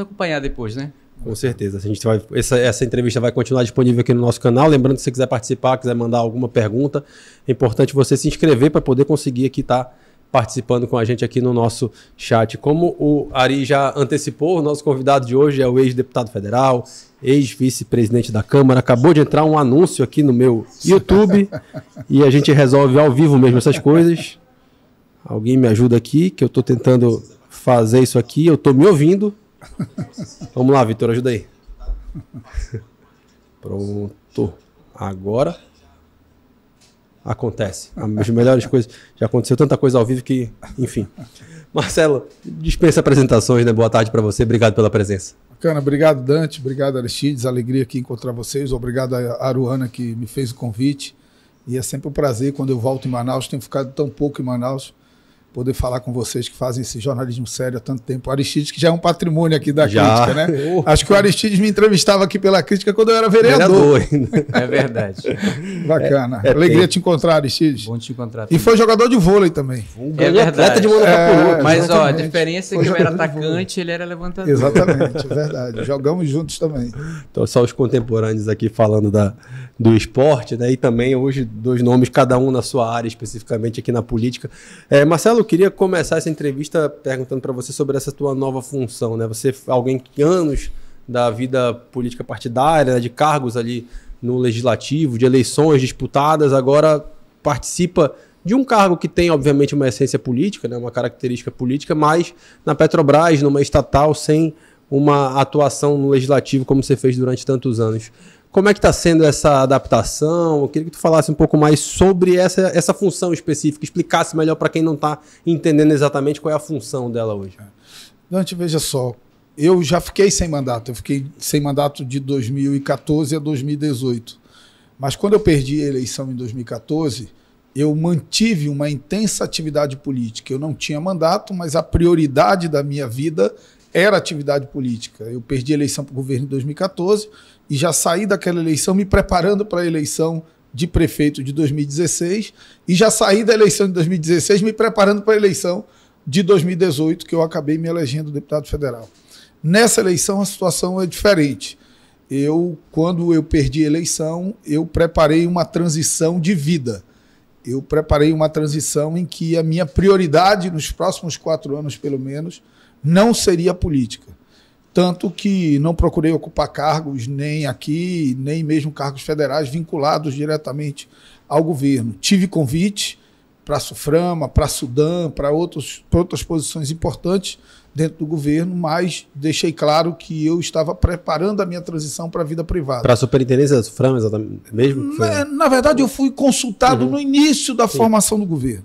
acompanhar depois, né? Com certeza. A gente vai, essa, essa entrevista vai continuar disponível aqui no nosso canal. Lembrando se você quiser participar, quiser mandar alguma pergunta, é importante você se inscrever para poder conseguir aqui estar tá participando com a gente aqui no nosso chat. Como o Ari já antecipou, o nosso convidado de hoje é o ex-deputado federal, ex-vice-presidente da Câmara. Acabou de entrar um anúncio aqui no meu YouTube e a gente resolve ao vivo mesmo essas coisas. Alguém me ajuda aqui, que eu estou tentando fazer isso aqui. Eu estou me ouvindo. Vamos lá, Vitor, ajuda aí. Pronto. Agora acontece. As melhores coisas. Já aconteceu tanta coisa ao vivo que, enfim. Marcelo, dispensa apresentações, né? Boa tarde para você. Obrigado pela presença. Bacana, obrigado Dante, obrigado Aristides, alegria aqui encontrar vocês, obrigado a Aruana que me fez o convite. E é sempre um prazer quando eu volto em Manaus, tenho ficado tão pouco em Manaus poder falar com vocês que fazem esse jornalismo sério há tanto tempo. O Aristides, que já é um patrimônio aqui da já. crítica, né? Oh. Acho que o Aristides me entrevistava aqui pela crítica quando eu era vereador. vereador é verdade. Bacana. É, é Alegria te encontrar, Aristides. Bom te encontrar. Também. E foi jogador de vôlei também. É verdade. De é, mas, ó, a diferença é que eu era atacante ele era levantador. Exatamente, é verdade. Jogamos juntos também. Então, só os contemporâneos aqui falando da, do esporte, né? E também hoje dois nomes, cada um na sua área, especificamente aqui na política. É, Marcelo, eu queria começar essa entrevista perguntando para você sobre essa tua nova função, né? Você alguém que anos da vida política partidária, né? de cargos ali no legislativo, de eleições disputadas, agora participa de um cargo que tem, obviamente, uma essência política, né? uma característica política, mas na Petrobras, numa estatal, sem uma atuação no legislativo como você fez durante tantos anos. Como é que está sendo essa adaptação? Eu queria que tu falasse um pouco mais sobre essa, essa função específica, explicasse melhor para quem não está entendendo exatamente qual é a função dela hoje. Dante, veja só, eu já fiquei sem mandato, eu fiquei sem mandato de 2014 a 2018. Mas quando eu perdi a eleição em 2014, eu mantive uma intensa atividade política. Eu não tinha mandato, mas a prioridade da minha vida era atividade política. Eu perdi a eleição para o governo em 2014 e já saí daquela eleição me preparando para a eleição de prefeito de 2016 e já saí da eleição de 2016 me preparando para a eleição de 2018, que eu acabei me elegendo deputado federal. Nessa eleição a situação é diferente. Eu, quando eu perdi a eleição, eu preparei uma transição de vida. Eu preparei uma transição em que a minha prioridade nos próximos quatro anos, pelo menos, não seria política. Tanto que não procurei ocupar cargos nem aqui, nem mesmo cargos federais vinculados diretamente ao governo. Tive convite para a Suframa, para a Sudã, para outras posições importantes dentro do governo, mas deixei claro que eu estava preparando a minha transição para a vida privada. Para a superintendência da Suframa, exatamente mesmo? Na, na, verdade, eu fui consultado uhum. no início da Sim. formação do governo.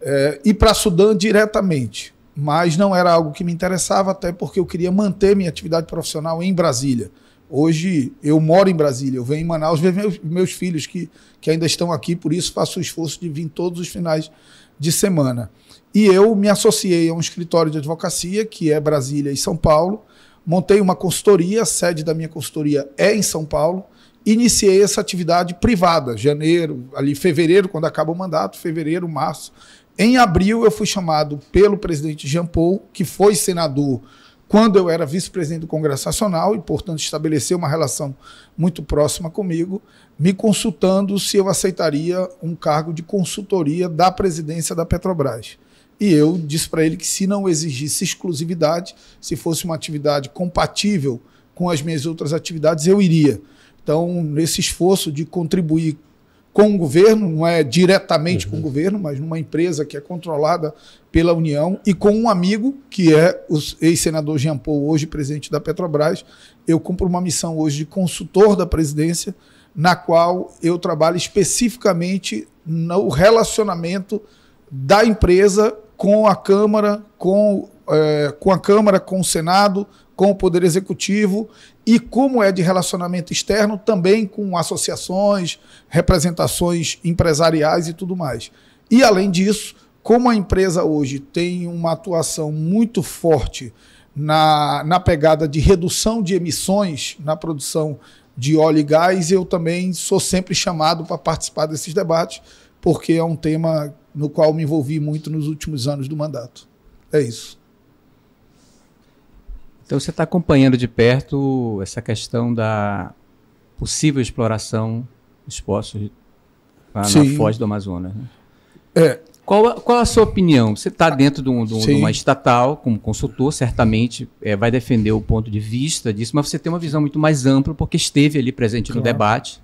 É, e para a Sudã diretamente mas não era algo que me interessava, até porque eu queria manter minha atividade profissional em Brasília. Hoje eu moro em Brasília, eu venho em Manaus ver meus, meus filhos que, que ainda estão aqui, por isso faço o esforço de vir todos os finais de semana. E eu me associei a um escritório de advocacia, que é Brasília e São Paulo, montei uma consultoria, a sede da minha consultoria é em São Paulo, iniciei essa atividade privada, janeiro, ali fevereiro, quando acaba o mandato, fevereiro, março, em abril, eu fui chamado pelo presidente Jean Paul, que foi senador quando eu era vice-presidente do Congresso Nacional e, portanto, estabeleceu uma relação muito próxima comigo, me consultando se eu aceitaria um cargo de consultoria da presidência da Petrobras. E eu disse para ele que, se não exigisse exclusividade, se fosse uma atividade compatível com as minhas outras atividades, eu iria. Então, nesse esforço de contribuir com o governo, não é diretamente uhum. com o uhum. governo, mas numa empresa que é controlada pela União e com um amigo, que é o ex-senador Jean Paul, hoje presidente da Petrobras. Eu cumpro uma missão hoje de consultor da presidência, na qual eu trabalho especificamente no relacionamento da empresa com a Câmara, com, é, com a Câmara, com o Senado, com o Poder Executivo e como é de relacionamento externo, também com associações, representações empresariais e tudo mais. E, além disso, como a empresa hoje tem uma atuação muito forte na, na pegada de redução de emissões na produção de óleo e gás, eu também sou sempre chamado para participar desses debates, porque é um tema no qual me envolvi muito nos últimos anos do mandato. É isso. Então você está acompanhando de perto essa questão da possível exploração dos poços Sim. na foz do Amazonas. Né? É. Qual, qual a sua opinião? Você está dentro de, um, de, um, de, uma estatal, como consultor, certamente é, vai defender o ponto de vista disso, mas você tem uma visão muito mais ampla, porque esteve ali presente claro. no debate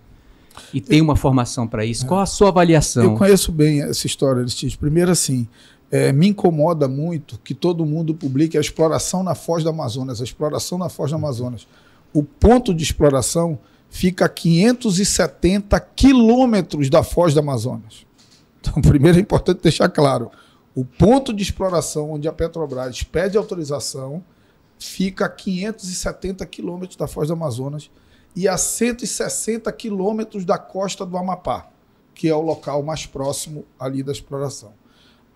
e tem uma formação para isso. É. Qual a sua avaliação? Eu conheço bem essa história, Aristides. Primeiro, assim, é, me incomoda muito que todo mundo publique a exploração na Foz do Amazonas, a exploração na Foz do Amazonas. O ponto de exploração fica a 570 quilômetros da Foz do Amazonas. Então, primeiro é importante deixar claro: o ponto de exploração onde a Petrobras pede autorização fica a 570 quilômetros da Foz do Amazonas e a 160 quilômetros da costa do Amapá, que é o local mais próximo ali da exploração.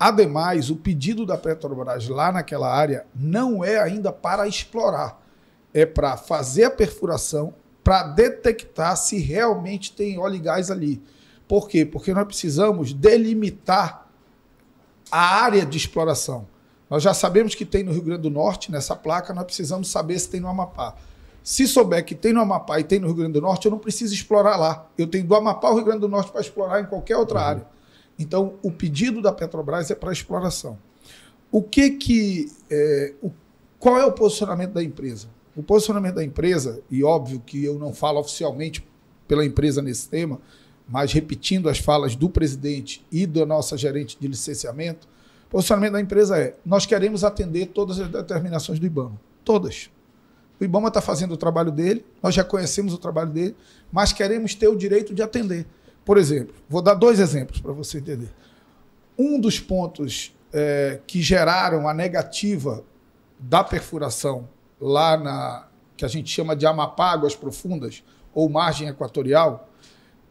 Ademais, o pedido da Petrobras lá naquela área não é ainda para explorar, é para fazer a perfuração, para detectar se realmente tem óleo e gás ali. Por quê? Porque nós precisamos delimitar a área de exploração. Nós já sabemos que tem no Rio Grande do Norte, nessa placa, nós precisamos saber se tem no Amapá. Se souber que tem no Amapá e tem no Rio Grande do Norte, eu não preciso explorar lá. Eu tenho do Amapá ao Rio Grande do Norte para explorar em qualquer outra uhum. área. Então, o pedido da Petrobras é para exploração. O que que. É, o, qual é o posicionamento da empresa? O posicionamento da empresa, e óbvio que eu não falo oficialmente pela empresa nesse tema, mas repetindo as falas do presidente e da nossa gerente de licenciamento, o posicionamento da empresa é: nós queremos atender todas as determinações do IBAMA. Todas. O IBAMA está fazendo o trabalho dele, nós já conhecemos o trabalho dele, mas queremos ter o direito de atender. Por exemplo, vou dar dois exemplos para você entender. Um dos pontos é, que geraram a negativa da perfuração lá na que a gente chama de Amapá Águas Profundas ou margem equatorial,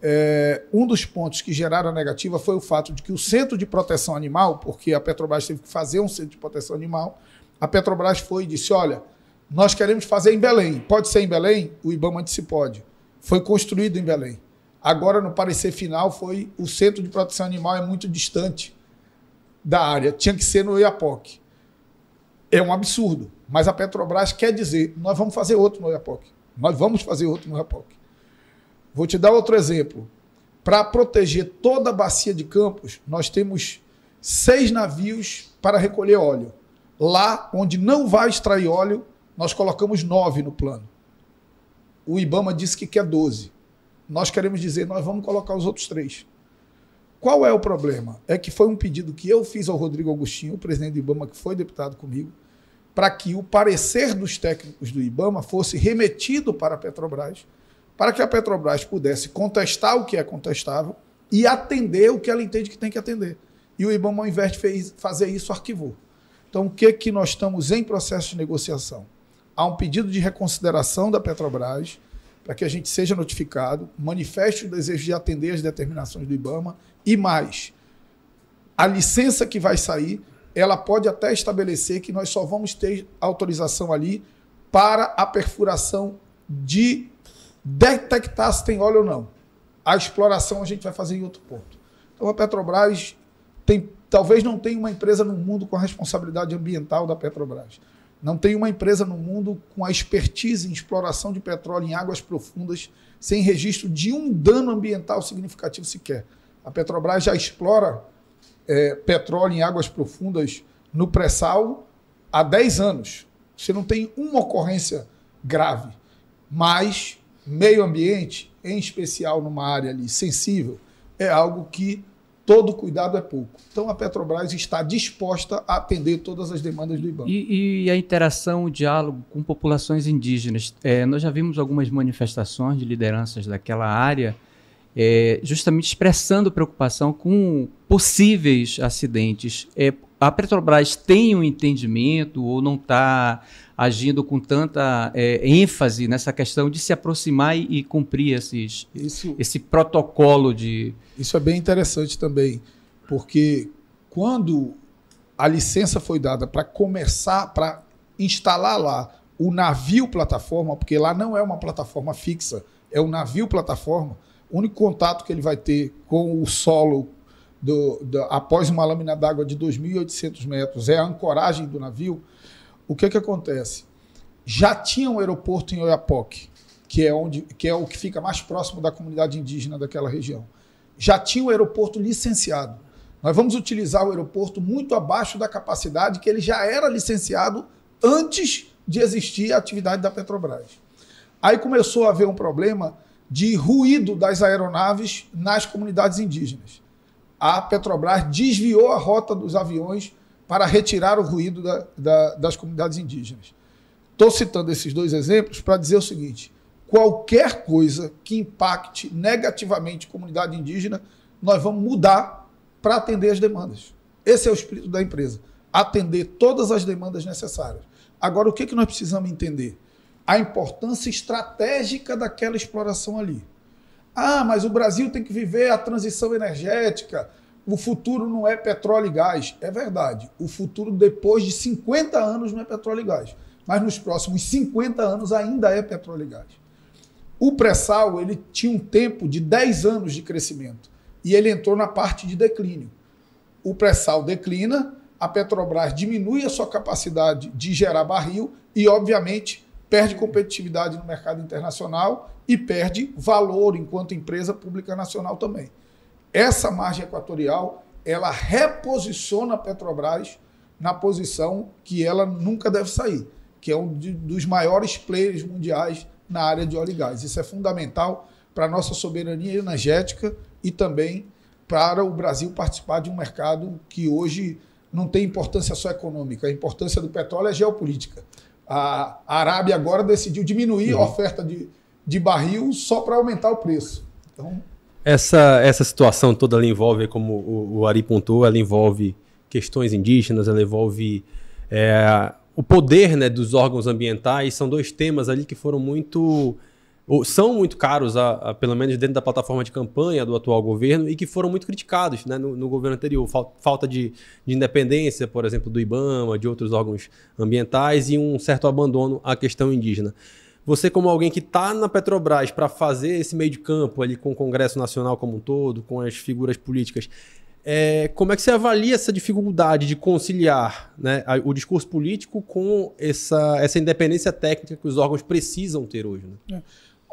é, um dos pontos que geraram a negativa foi o fato de que o Centro de Proteção Animal, porque a Petrobras teve que fazer um Centro de Proteção Animal, a Petrobras foi e disse: olha, nós queremos fazer em Belém. Pode ser em Belém? O IBAMA disse: pode. Foi construído em Belém. Agora, no parecer final, foi o Centro de Proteção Animal é muito distante da área. Tinha que ser no Iapoc. É um absurdo. Mas a Petrobras quer dizer: nós vamos fazer outro no Iapoc. Nós vamos fazer outro no Iapoc. Vou te dar outro exemplo. Para proteger toda a bacia de Campos, nós temos seis navios para recolher óleo. Lá onde não vai extrair óleo, nós colocamos nove no plano. O Ibama disse que quer 12. Nós queremos dizer, nós vamos colocar os outros três. Qual é o problema? É que foi um pedido que eu fiz ao Rodrigo Agostinho, o presidente do Ibama, que foi deputado comigo, para que o parecer dos técnicos do Ibama fosse remetido para a Petrobras para que a Petrobras pudesse contestar o que é contestável e atender o que ela entende que tem que atender. E o IBAMA, ao invés de fazer isso, arquivou. Então, o que, que nós estamos em processo de negociação? Há um pedido de reconsideração da Petrobras para que a gente seja notificado, manifeste o desejo de atender as determinações do IBAMA e mais. A licença que vai sair, ela pode até estabelecer que nós só vamos ter autorização ali para a perfuração de detectar se tem óleo ou não. A exploração a gente vai fazer em outro ponto. Então a Petrobras tem, talvez não tenha uma empresa no mundo com a responsabilidade ambiental da Petrobras. Não tem uma empresa no mundo com a expertise em exploração de petróleo em águas profundas sem registro de um dano ambiental significativo sequer. A Petrobras já explora é, petróleo em águas profundas no pré-sal há 10 anos. Você não tem uma ocorrência grave, mas meio ambiente, em especial numa área ali sensível, é algo que todo cuidado é pouco. Então a Petrobras está disposta a atender todas as demandas do IBAN. E, e a interação, o diálogo com populações indígenas. É, nós já vimos algumas manifestações de lideranças daquela área é, justamente expressando preocupação com possíveis acidentes. É, a Petrobras tem um entendimento ou não está agindo com tanta é, ênfase nessa questão de se aproximar e, e cumprir esses, isso, esse protocolo de. Isso é bem interessante também, porque quando a licença foi dada para começar, para instalar lá o navio plataforma, porque lá não é uma plataforma fixa, é um navio plataforma, o único contato que ele vai ter com o solo do, do, após uma lâmina d'água de 2.800 metros é a ancoragem do navio o que, que acontece? já tinha um aeroporto em Oiapoque, que é, onde, que é o que fica mais próximo da comunidade indígena daquela região. Já tinha um aeroporto licenciado. Nós vamos utilizar o aeroporto muito abaixo da capacidade que ele já era licenciado antes de existir a atividade da Petrobras. Aí começou a haver um problema de ruído das aeronaves nas comunidades indígenas. A Petrobras desviou a rota dos aviões para retirar o ruído da, da, das comunidades indígenas. Estou citando esses dois exemplos para dizer o seguinte: qualquer coisa que impacte negativamente a comunidade indígena, nós vamos mudar para atender as demandas. Esse é o espírito da empresa. Atender todas as demandas necessárias. Agora, o que, que nós precisamos entender? A importância estratégica daquela exploração ali. Ah, mas o Brasil tem que viver a transição energética. O futuro não é petróleo e gás. É verdade. O futuro, depois de 50 anos, não é petróleo e gás. Mas nos próximos 50 anos ainda é petróleo e gás. O pré-sal ele tinha um tempo de 10 anos de crescimento e ele entrou na parte de declínio. O pré-sal declina, a Petrobras diminui a sua capacidade de gerar barril e, obviamente, perde competitividade no mercado internacional e perde valor enquanto empresa pública nacional também. Essa margem equatorial, ela reposiciona a Petrobras na posição que ela nunca deve sair, que é um dos maiores players mundiais na área de óleo e gás. Isso é fundamental para a nossa soberania energética e também para o Brasil participar de um mercado que hoje não tem importância só econômica. A importância do petróleo é geopolítica. A Arábia agora decidiu diminuir uhum. a oferta de, de barril só para aumentar o preço. Então, essa, essa situação toda ela envolve, como o, o Ari pontuou, ela envolve questões indígenas, ela envolve é, o poder né, dos órgãos ambientais. São dois temas ali que foram muito são muito caros, a, a, pelo menos dentro da plataforma de campanha do atual governo, e que foram muito criticados né, no, no, governo anterior. Falta de, de, independência, por exemplo, do IBAMA, de outros órgãos ambientais, e um certo abandono à questão indígena. Você, como alguém que está na Petrobras para fazer esse meio de campo ali com o Congresso Nacional como um todo, com as figuras políticas, é, como é que você avalia essa dificuldade de conciliar né, o discurso político com essa, essa independência técnica que os órgãos precisam ter hoje? Né? É.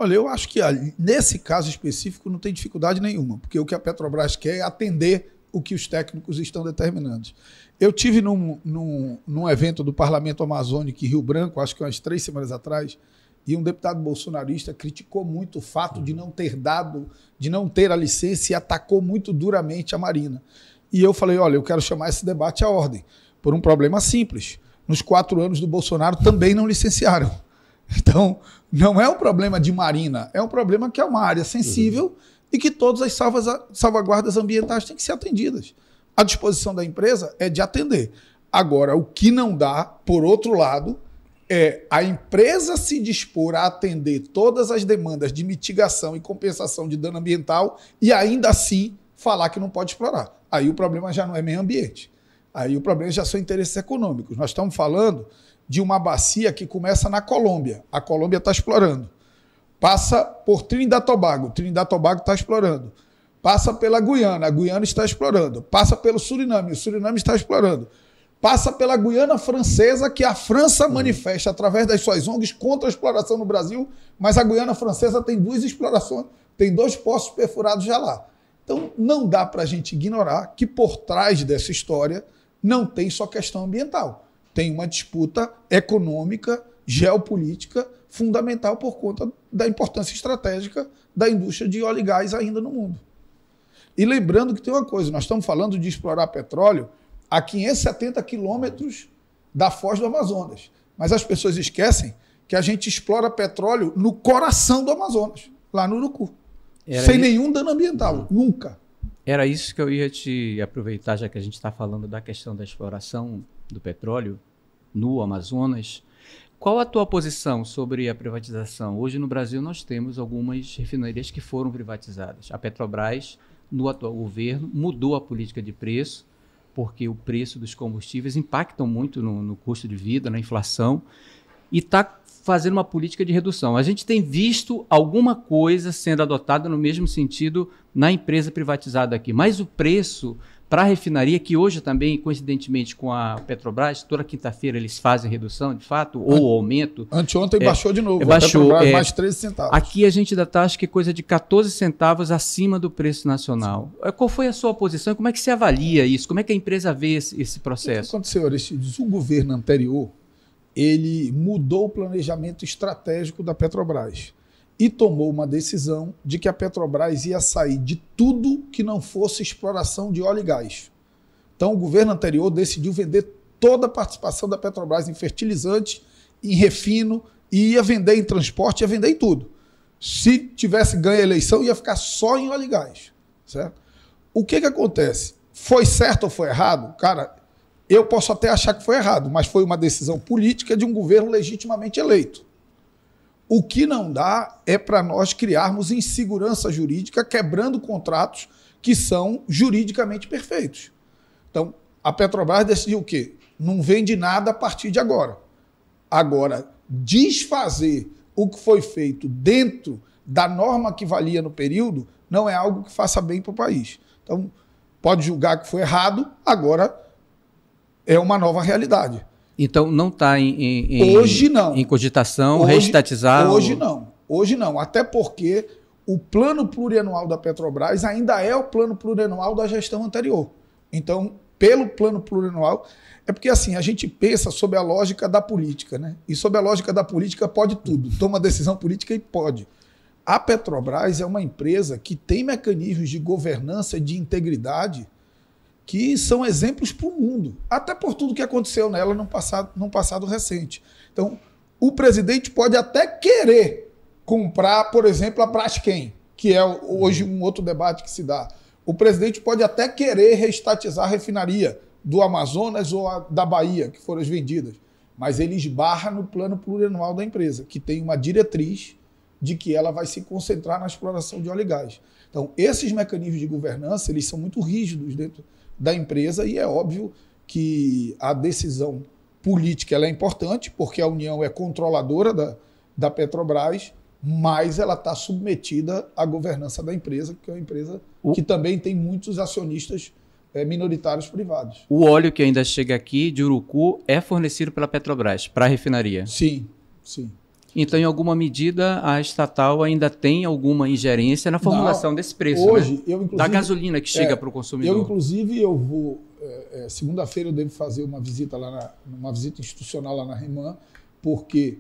Olha, eu acho que nesse caso específico não tem dificuldade nenhuma, porque o que a Petrobras quer é atender o que os técnicos estão determinando. Eu tive num, num, num evento do Parlamento Amazônico em Rio Branco, acho que umas três semanas atrás, e um deputado bolsonarista criticou muito o fato de não ter dado, de não ter a licença e atacou muito duramente a Marina. E eu falei: olha, eu quero chamar esse debate à ordem, por um problema simples. Nos quatro anos do Bolsonaro também não licenciaram. Então, não é um problema de marina, é um problema que é uma área sensível uhum. e que todas as salvas, salvaguardas ambientais têm que ser atendidas. A disposição da empresa é de atender. Agora, o que não dá, por outro lado, é a empresa se dispor a atender todas as demandas de mitigação e compensação de dano ambiental e ainda assim falar que não pode explorar. Aí o problema já não é meio ambiente. Aí o problema já são interesses econômicos. Nós estamos falando de uma bacia que começa na Colômbia. A Colômbia está explorando. Passa por Trinidad Tobago. Trinidad Tobago está explorando. Passa pela Guiana. A Guiana está explorando. Passa pelo Suriname. O Suriname está explorando. Passa pela Guiana Francesa, que a França manifesta através das suas ONGs contra a exploração no Brasil, mas a Guiana Francesa tem duas explorações, tem dois poços perfurados já lá. Então, não dá para a gente ignorar que por trás dessa história não tem só questão ambiental tem uma disputa econômica, geopolítica fundamental por conta da importância estratégica da indústria de óleo e gás ainda no mundo. E lembrando que tem uma coisa, nós estamos falando de explorar petróleo a 570 quilômetros da foz do Amazonas. Mas as pessoas esquecem que a gente explora petróleo no coração do Amazonas, lá no Urucu. Era sem isso? nenhum dano ambiental, nunca. Era isso que eu ia te aproveitar, já que a gente está falando da questão da exploração do petróleo no Amazonas. Qual a tua posição sobre a privatização? Hoje no Brasil nós temos algumas refinarias que foram privatizadas. A Petrobras, no atual governo, mudou a política de preço, porque o preço dos combustíveis impactam muito no, no custo de vida, na inflação, e está fazendo uma política de redução. A gente tem visto alguma coisa sendo adotada no mesmo sentido na empresa privatizada aqui, mas o preço para a refinaria, que hoje também, coincidentemente com a Petrobras, toda quinta-feira eles fazem redução, de fato, ou aumento. Anteontem é, baixou de novo. Baixou. É, mais 13 centavos. Aqui a gente ainda está, acho que coisa de 14 centavos acima do preço nacional. Sim. Qual foi a sua posição? Como é que se avalia isso? Como é que a empresa vê esse, esse processo? O que aconteceu, Aristides? O governo anterior, ele mudou o planejamento estratégico da Petrobras e tomou uma decisão de que a Petrobras ia sair de tudo que não fosse exploração de óleo e gás. Então, o governo anterior decidiu vender toda a participação da Petrobras em fertilizantes, em refino, e ia vender em transporte, ia vender em tudo. Se tivesse ganho a eleição, ia ficar só em óleo e gás. Certo? O que, que acontece? Foi certo ou foi errado? Cara, eu posso até achar que foi errado, mas foi uma decisão política de um governo legitimamente eleito. O que não dá é para nós criarmos insegurança jurídica, quebrando contratos que são juridicamente perfeitos. Então, a Petrobras decidiu o quê? Não vende nada a partir de agora. Agora, desfazer o que foi feito dentro da norma que valia no período não é algo que faça bem para o país. Então, pode julgar que foi errado, agora é uma nova realidade. Então não está em, em, hoje não. em cogitação hoje, reestatizar hoje não. Hoje não. Até porque o plano plurianual da Petrobras ainda é o plano plurianual da gestão anterior. Então pelo plano plurianual é porque assim a gente pensa sobre a lógica da política né? E sobre a lógica da política pode tudo. Toma decisão política e pode. A Petrobras é uma empresa que tem mecanismos de governança e de integridade que são exemplos para o mundo, até por tudo que aconteceu nela no passado, passado recente. Então, o presidente pode até querer comprar, por exemplo, a Braskem, que é hoje um outro debate que se dá. O presidente pode até querer reestatizar a refinaria do Amazonas ou da Bahia, que foram as vendidas, mas ele esbarra no plano plurianual da empresa, que tem uma diretriz de que ela vai se concentrar na exploração de óleo e gás. Então, esses mecanismos de governança, eles são muito rígidos dentro da empresa e é óbvio que a decisão política é importante, porque a União é controladora da, da Petrobras, mas ela está submetida à governança da empresa, que é uma empresa o... que também tem muitos acionistas é, minoritários privados. O óleo que ainda chega aqui de Urucu é fornecido pela Petrobras para a refinaria? Sim, sim. Então, em alguma medida, a estatal ainda tem alguma ingerência na formulação Não, desse preço, né? hoje, né? eu, da gasolina que chega é, para o consumidor. Eu, inclusive, eu vou... É, é, Segunda-feira eu devo fazer uma visita lá na, uma visita institucional lá na Reman, porque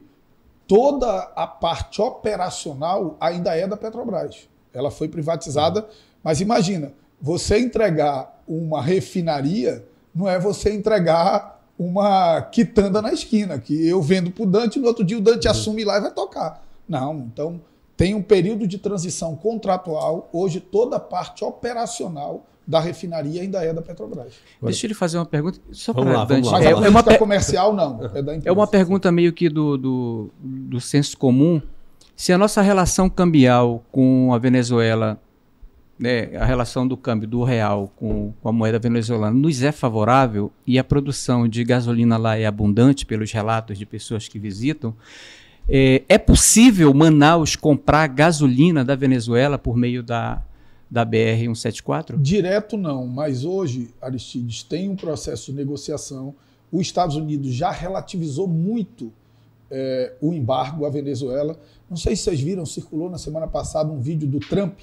toda a parte operacional ainda é da Petrobras. Ela foi privatizada, mas imagina, você entregar uma refinaria não é você entregar uma quitanda na esquina, que eu vendo para o Dante, no outro dia o Dante uhum. assume lá e vai tocar. Não, então tem um período de transição contratual. Hoje toda a parte operacional da refinaria ainda é da Petrobras. Deixa eu lhe fazer uma pergunta. Só vamos lá, Dante. Mas é, a é uma comercial não, é da empresa. É uma pergunta meio que do, do, do senso comum. Se a nossa relação cambial com a Venezuela né, a relação do câmbio do real com, com, a moeda venezuelana nos é favorável e a produção de gasolina lá é abundante pelos relatos de pessoas que visitam, é, é possível Manaus comprar gasolina da Venezuela por meio da, da BR-174? Direto não, mas hoje, Aristides, tem um processo de negociação. Os Estados Unidos já relativizou muito é, o embargo à Venezuela. Não sei se vocês viram, circulou na semana passada um vídeo do Trump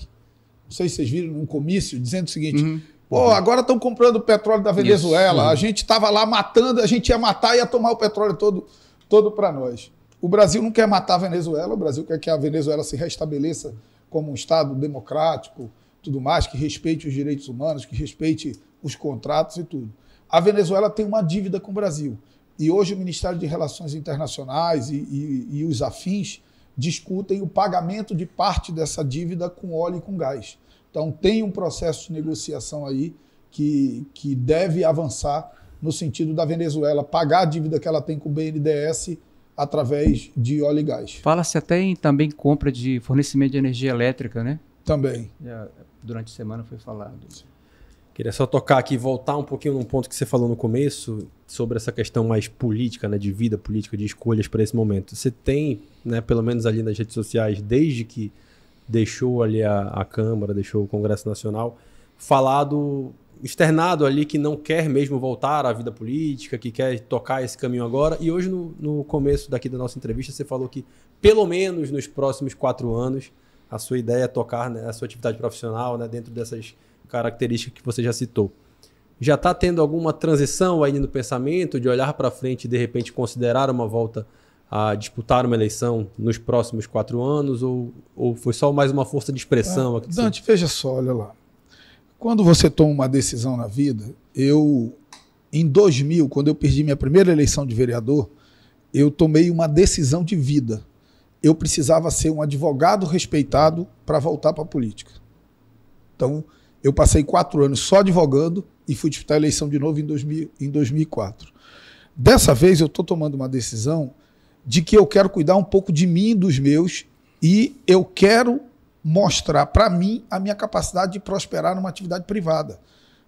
não sei se vocês viram num comício, dizendo o seguinte: uhum. pô, agora estão comprando petróleo da Venezuela, Isso. a gente estava lá matando, a gente ia matar e ia tomar o petróleo todo, todo para nós. O Brasil não quer matar a Venezuela, o Brasil quer que a Venezuela se restabeleça como um Estado democrático, tudo mais, que respeite os direitos humanos, que respeite os contratos e tudo. A Venezuela tem uma dívida com o Brasil. E hoje o Ministério de Relações Internacionais e, e, e os afins discutem o pagamento de parte dessa dívida com óleo e com gás. Então, tem um processo de negociação aí que, que deve avançar no sentido da Venezuela pagar a dívida que ela tem com o BNDES através de óleo e gás. Fala-se até em também compra de fornecimento de energia elétrica, né? Também. durante a semana foi falado. Queria só tocar aqui, voltar um pouquinho num ponto que você falou no começo, sobre essa questão mais política, né, de vida política, de escolhas para esse momento. Você tem, né, pelo menos ali nas redes sociais, desde que deixou ali a, a Câmara, deixou o Congresso Nacional, falado externado ali que não quer mesmo voltar à vida política, que quer tocar esse caminho agora. E hoje, no, no começo daqui da nossa entrevista, você falou que, pelo menos nos próximos quatro anos, a sua ideia é tocar né, a sua atividade profissional né, dentro dessas características que você já citou. Já está tendo alguma transição aí no pensamento de olhar para frente e de repente considerar uma volta a disputar uma eleição nos próximos quatro anos ou, ou foi só mais uma força de expressão? É, Dante, veja só, olha lá. Quando você toma uma decisão na vida, eu, em 2000, quando eu perdi minha primeira eleição de vereador, eu tomei uma decisão de vida. Eu precisava ser um advogado respeitado para voltar para a política. Então, eu passei quatro anos só advogando e fui disputar a eleição de novo em, 2000, em 2004. Dessa vez, eu estou tomando uma decisão de que eu quero cuidar um pouco de mim e dos meus e eu quero mostrar para mim a minha capacidade de prosperar numa atividade privada.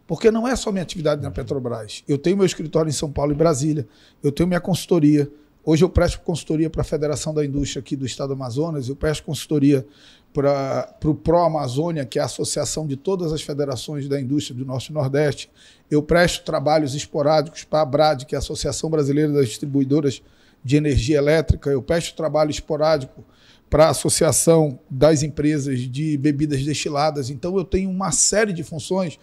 Porque não é só minha atividade na Petrobras. Eu tenho meu escritório em São Paulo e Brasília, eu tenho minha consultoria. Hoje eu presto consultoria para a Federação da Indústria aqui do Estado do Amazonas, eu presto consultoria para o Pro Amazônia, que é a associação de todas as federações da indústria do Norte e Nordeste. Eu presto trabalhos esporádicos para a BRAD, que é a Associação Brasileira das Distribuidoras de Energia Elétrica. Eu presto trabalho esporádico para a Associação das Empresas de Bebidas Destiladas. Então, eu tenho uma série de funções.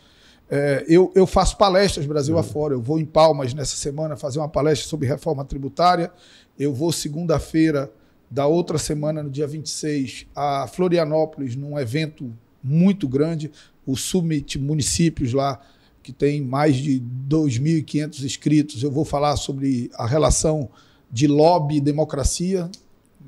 É, eu, eu, faço palestras Brasil afora. Eu vou em Palmas nessa semana fazer uma palestra sobre reforma tributária. Eu vou segunda-feira da outra semana, no dia 26, a Florianópolis, num evento muito grande, o Summit Municípios lá, que tem mais de 2.500 inscritos. Eu vou falar sobre a relação de lobby e democracia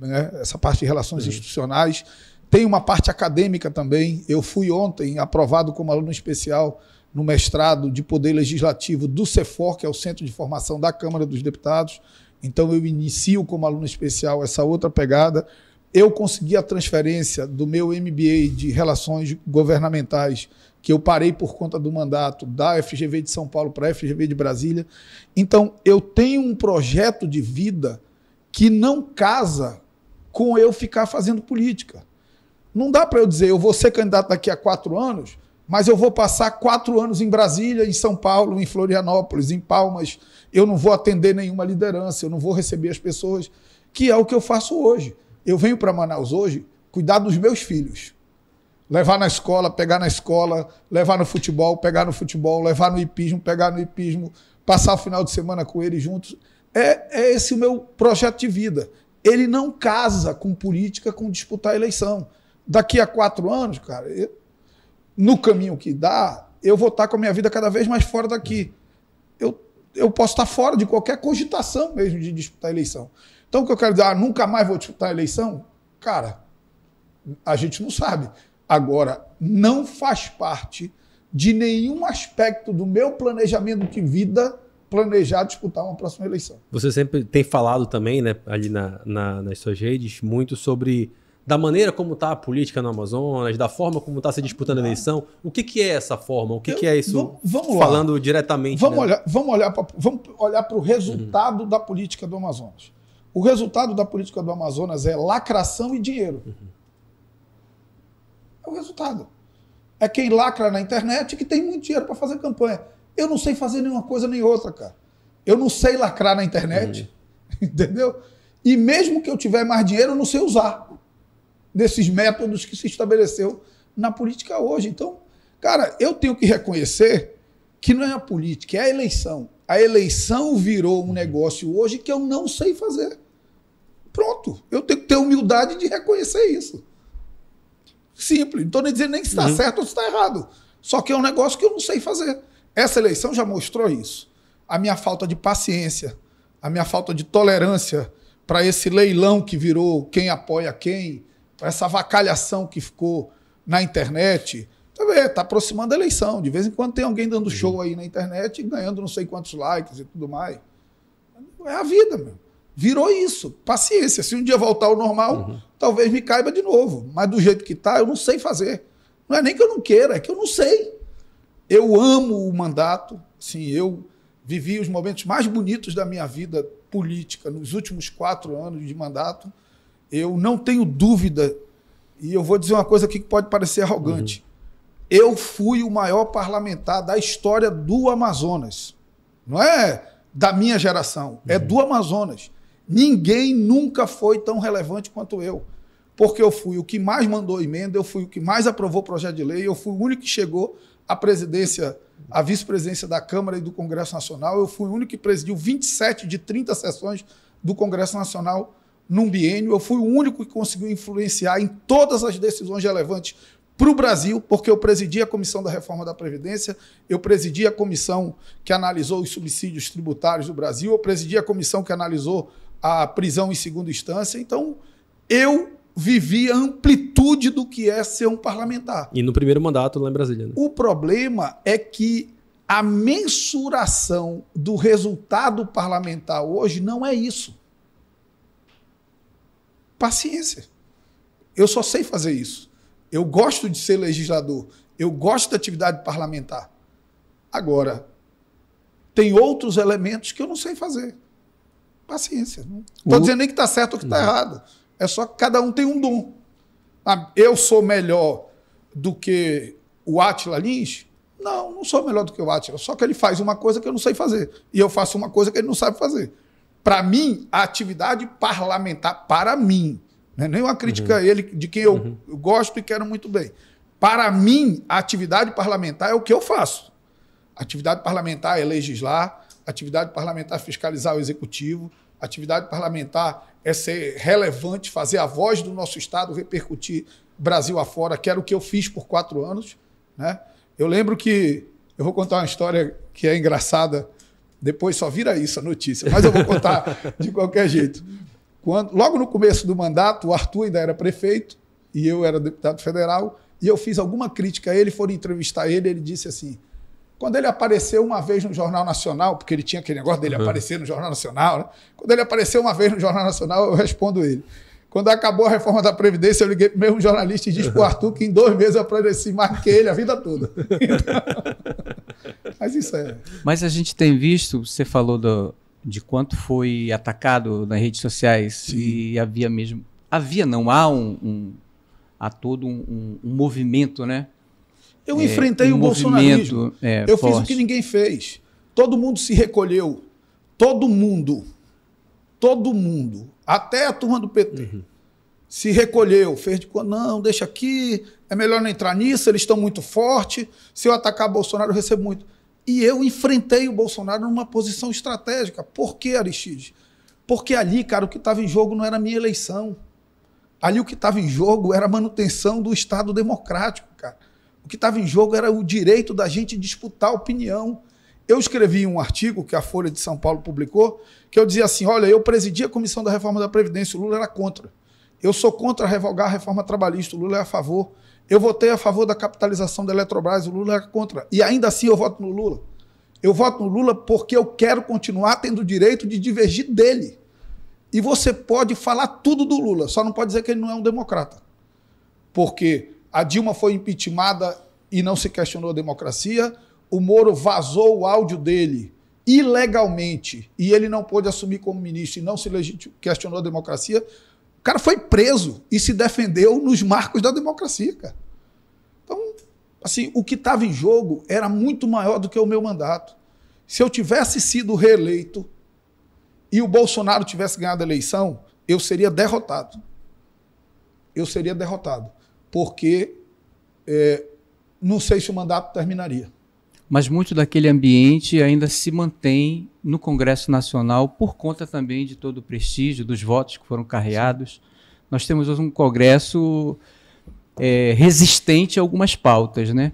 né? essa parte de relações uhum. institucionais. Tem uma parte acadêmica também. Eu fui ontem aprovado como aluno especial no mestrado de Poder Legislativo do CEFOR, que é o Centro de Formação da Câmara dos Deputados. Então eu inicio como aluno especial essa outra pegada. Eu consegui a transferência do meu MBA de Relações Governamentais, que eu parei por conta do mandato da FGV de São Paulo para a FGV de Brasília. Então eu tenho um projeto de vida que não casa com eu ficar fazendo política. Não dá para eu dizer, eu vou ser candidato daqui a quatro anos, mas eu vou passar quatro anos em Brasília, em São Paulo, em Florianópolis, em Palmas. Eu não vou atender nenhuma liderança, eu não vou receber as pessoas, que é o que eu faço hoje. Eu venho para Manaus hoje cuidar dos meus filhos. Levar na escola, pegar na escola, levar no futebol, pegar no futebol, levar no hipismo, pegar no hipismo, passar o final de semana com eles juntos. É, é esse o meu projeto de vida ele não casa com política, com disputar a eleição. Daqui a quatro anos, cara, no caminho que dá, eu vou estar com a minha vida cada vez mais fora daqui. Eu, eu posso estar fora de qualquer cogitação mesmo de disputar a eleição. Então, o que eu quero dizer, ah, nunca mais vou disputar a eleição? Cara, a gente não sabe. Agora, não faz parte de nenhum aspecto do meu planejamento de vida planejar disputar uma próxima eleição. Você sempre tem falado também, né, ali na, na, nas suas redes, muito sobre da maneira como está a política no Amazonas, da forma como está se disputando a eleição. O que, que é essa forma? O que, Eu, que é isso? Vamos falando lá. diretamente. Vamos né? olhar, vamos olhar para vamos olhar para o resultado uhum. da política do Amazonas. O resultado da política do Amazonas é lacração e dinheiro. Uhum. É o resultado. É quem lacra na internet que tem muito dinheiro para fazer campanha. Eu não sei fazer nenhuma coisa nem outra, cara. Eu não sei lacrar na internet, uhum. entendeu? E mesmo que eu tiver mais dinheiro, eu não sei usar desses métodos que se estabeleceu na política hoje. Então, cara, eu tenho que reconhecer que não é a política, é a eleição. A eleição virou um negócio hoje que eu não sei fazer. Pronto. Eu tenho que ter humildade de reconhecer isso. Simples. Não estou nem dizendo nem se está uhum. certo ou se está errado. Só que é um negócio que eu não sei fazer. Essa eleição já mostrou isso. A minha falta de paciência, a minha falta de tolerância para esse leilão que virou quem apoia quem, essa vacalhação que ficou na internet. Está tá aproximando a eleição. De vez em quando tem alguém dando show aí na internet e ganhando não sei quantos likes e tudo mais. É a vida, meu. Virou isso. Paciência. Se um dia voltar ao normal, uhum. talvez me caiba de novo. Mas do jeito que está, eu não sei fazer. Não é nem que eu não queira, é que eu não sei. Eu amo o mandato, sim, eu vivi os momentos mais bonitos da minha vida política nos últimos quatro anos de mandato. Eu não tenho dúvida, e eu vou dizer uma coisa aqui que pode parecer arrogante. eu fui o maior parlamentar da história do Amazonas. Não é da minha geração, é do Amazonas. Ninguém nunca foi tão relevante quanto eu. Porque eu fui o que mais mandou emenda, eu fui o que mais aprovou projeto de lei, eu fui o único que chegou à presidência, à vice-presidência da Câmara e do Congresso Nacional, eu fui o único que presidiu 27 de 30 sessões do Congresso Nacional num biênio, eu fui o único que conseguiu influenciar em todas as decisões relevantes para o Brasil, porque eu presidi a Comissão da Reforma da Previdência, eu presidi a comissão que analisou os subsídios tributários do Brasil, eu presidi a comissão que analisou a prisão em segunda instância. Então, eu vivi a amplitude do que é ser um parlamentar. E no primeiro mandato lá em Brasília. Né? O problema é que a mensuração do resultado parlamentar hoje não é isso. Paciência. Eu só sei fazer isso. Eu gosto de ser legislador. Eu gosto da atividade parlamentar. Agora, tem outros elementos que eu não sei fazer. Paciência. Não estou dizendo nem que está certo ou que está errado. É só que cada um tem um dom. Ah, eu sou melhor do que o Atila Lins? Não, não sou melhor do que o Atila. Só que ele faz uma coisa que eu não sei fazer. E eu faço uma coisa que ele não sabe fazer. Para mim, a atividade parlamentar, para mim, né? Nem uma crítica uhum. a ele, de quem eu, uhum. eu gosto e quero muito bem. Para mim, a atividade parlamentar é o que eu faço. atividade parlamentar é legislar, atividade parlamentar é fiscalizar o executivo, atividade parlamentar é ser relevante, fazer a voz do nosso Estado repercutir Brasil afora, que era o que eu fiz por quatro anos. Né? Eu lembro que. Eu vou contar uma história que é engraçada, depois só vira isso a notícia, mas eu vou contar de qualquer jeito. Quando, logo no começo do mandato, o Arthur ainda era prefeito e eu era deputado federal, e eu fiz alguma crítica a ele, foram entrevistar ele, ele disse assim: quando ele apareceu uma vez no Jornal Nacional, porque ele tinha aquele negócio dele uhum. aparecer no Jornal Nacional, né? quando ele apareceu uma vez no Jornal Nacional, eu respondo ele. Quando acabou a reforma da Previdência, eu liguei para o mesmo jornalista e disse para o Arthur que em dois meses eu apareci mais que ele a vida toda. Então, mas isso é. Mas a gente tem visto, você falou do, de quanto foi atacado nas redes sociais Sim. e havia mesmo havia não há um, um há todo um, um, movimento né eu é, enfrentei um o bolsonarismo é, eu forte. fiz o que ninguém fez todo mundo se recolheu todo mundo todo mundo até a turma do PT uhum. se recolheu fez de não deixa aqui é melhor não entrar nisso eles estão muito fortes se eu atacar Bolsonaro eu recebo muito e eu enfrentei o Bolsonaro numa posição estratégica. Por que, Aristide? Porque ali, cara, o que estava em jogo não era a minha eleição. Ali o que estava em jogo era a manutenção do Estado democrático, cara. O que estava em jogo era o direito da gente disputar opinião. Eu escrevi um artigo que a Folha de São Paulo publicou, que eu dizia assim: olha, eu presidi a Comissão da Reforma da Previdência, o Lula era contra. Eu sou contra revogar a reforma trabalhista, o Lula é a favor. Eu votei a favor da capitalização da Eletrobras, o Lula era contra. E ainda assim eu voto no Lula. Eu voto no Lula porque eu quero continuar tendo o direito de divergir dele. E você pode falar tudo do Lula, só não pode dizer que ele não é um democrata. Porque a Dilma foi impeachmentada e não se questionou a democracia, o Moro vazou o áudio dele ilegalmente e ele não pôde assumir como ministro e não se questionou a democracia cara foi preso e se defendeu nos marcos da democracia, cara. Então, assim, o que estava em jogo era muito maior do que o meu mandato. Se eu tivesse sido reeleito e o Bolsonaro tivesse ganhado a eleição, eu seria derrotado. Eu seria derrotado. Porque é, não sei se o mandato terminaria mas muito daquele ambiente ainda se mantém no Congresso Nacional por conta também de todo o prestígio dos votos que foram carreados. Nós temos um Congresso é, resistente a algumas pautas, né?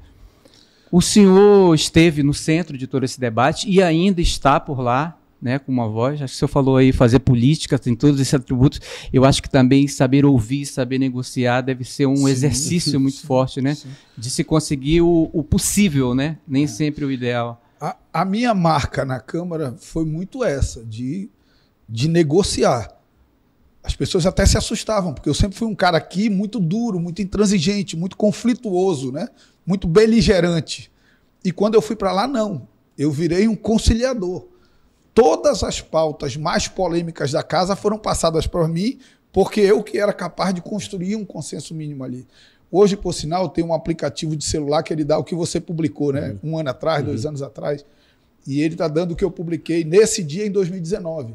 O senhor esteve no centro de todo esse debate e ainda está por lá né, com uma voz. Acho que o senhor falou aí fazer política, tem todos esses atributos. Eu acho que também saber ouvir, saber negociar deve ser um sim, exercício muito sim, forte, né? Sim. De se conseguir o, o possível, né? Nem é. sempre o ideal. A, a, minha marca na Câmara foi muito essa, de, de negociar. As pessoas até se assustavam, porque eu sempre fui um cara aqui muito duro, muito intransigente, muito conflituoso, né? muito beligerante. E quando eu fui para lá, não. Eu virei um conciliador todas as pautas mais polêmicas da casa foram passadas por mim, porque eu que era capaz de construir um consenso mínimo ali. Hoje, por sinal, tem um aplicativo de celular que ele dá o que você publicou, né? Uhum. Um ano atrás, uhum. dois anos atrás. E ele está dando o que eu publiquei nesse dia em 2019,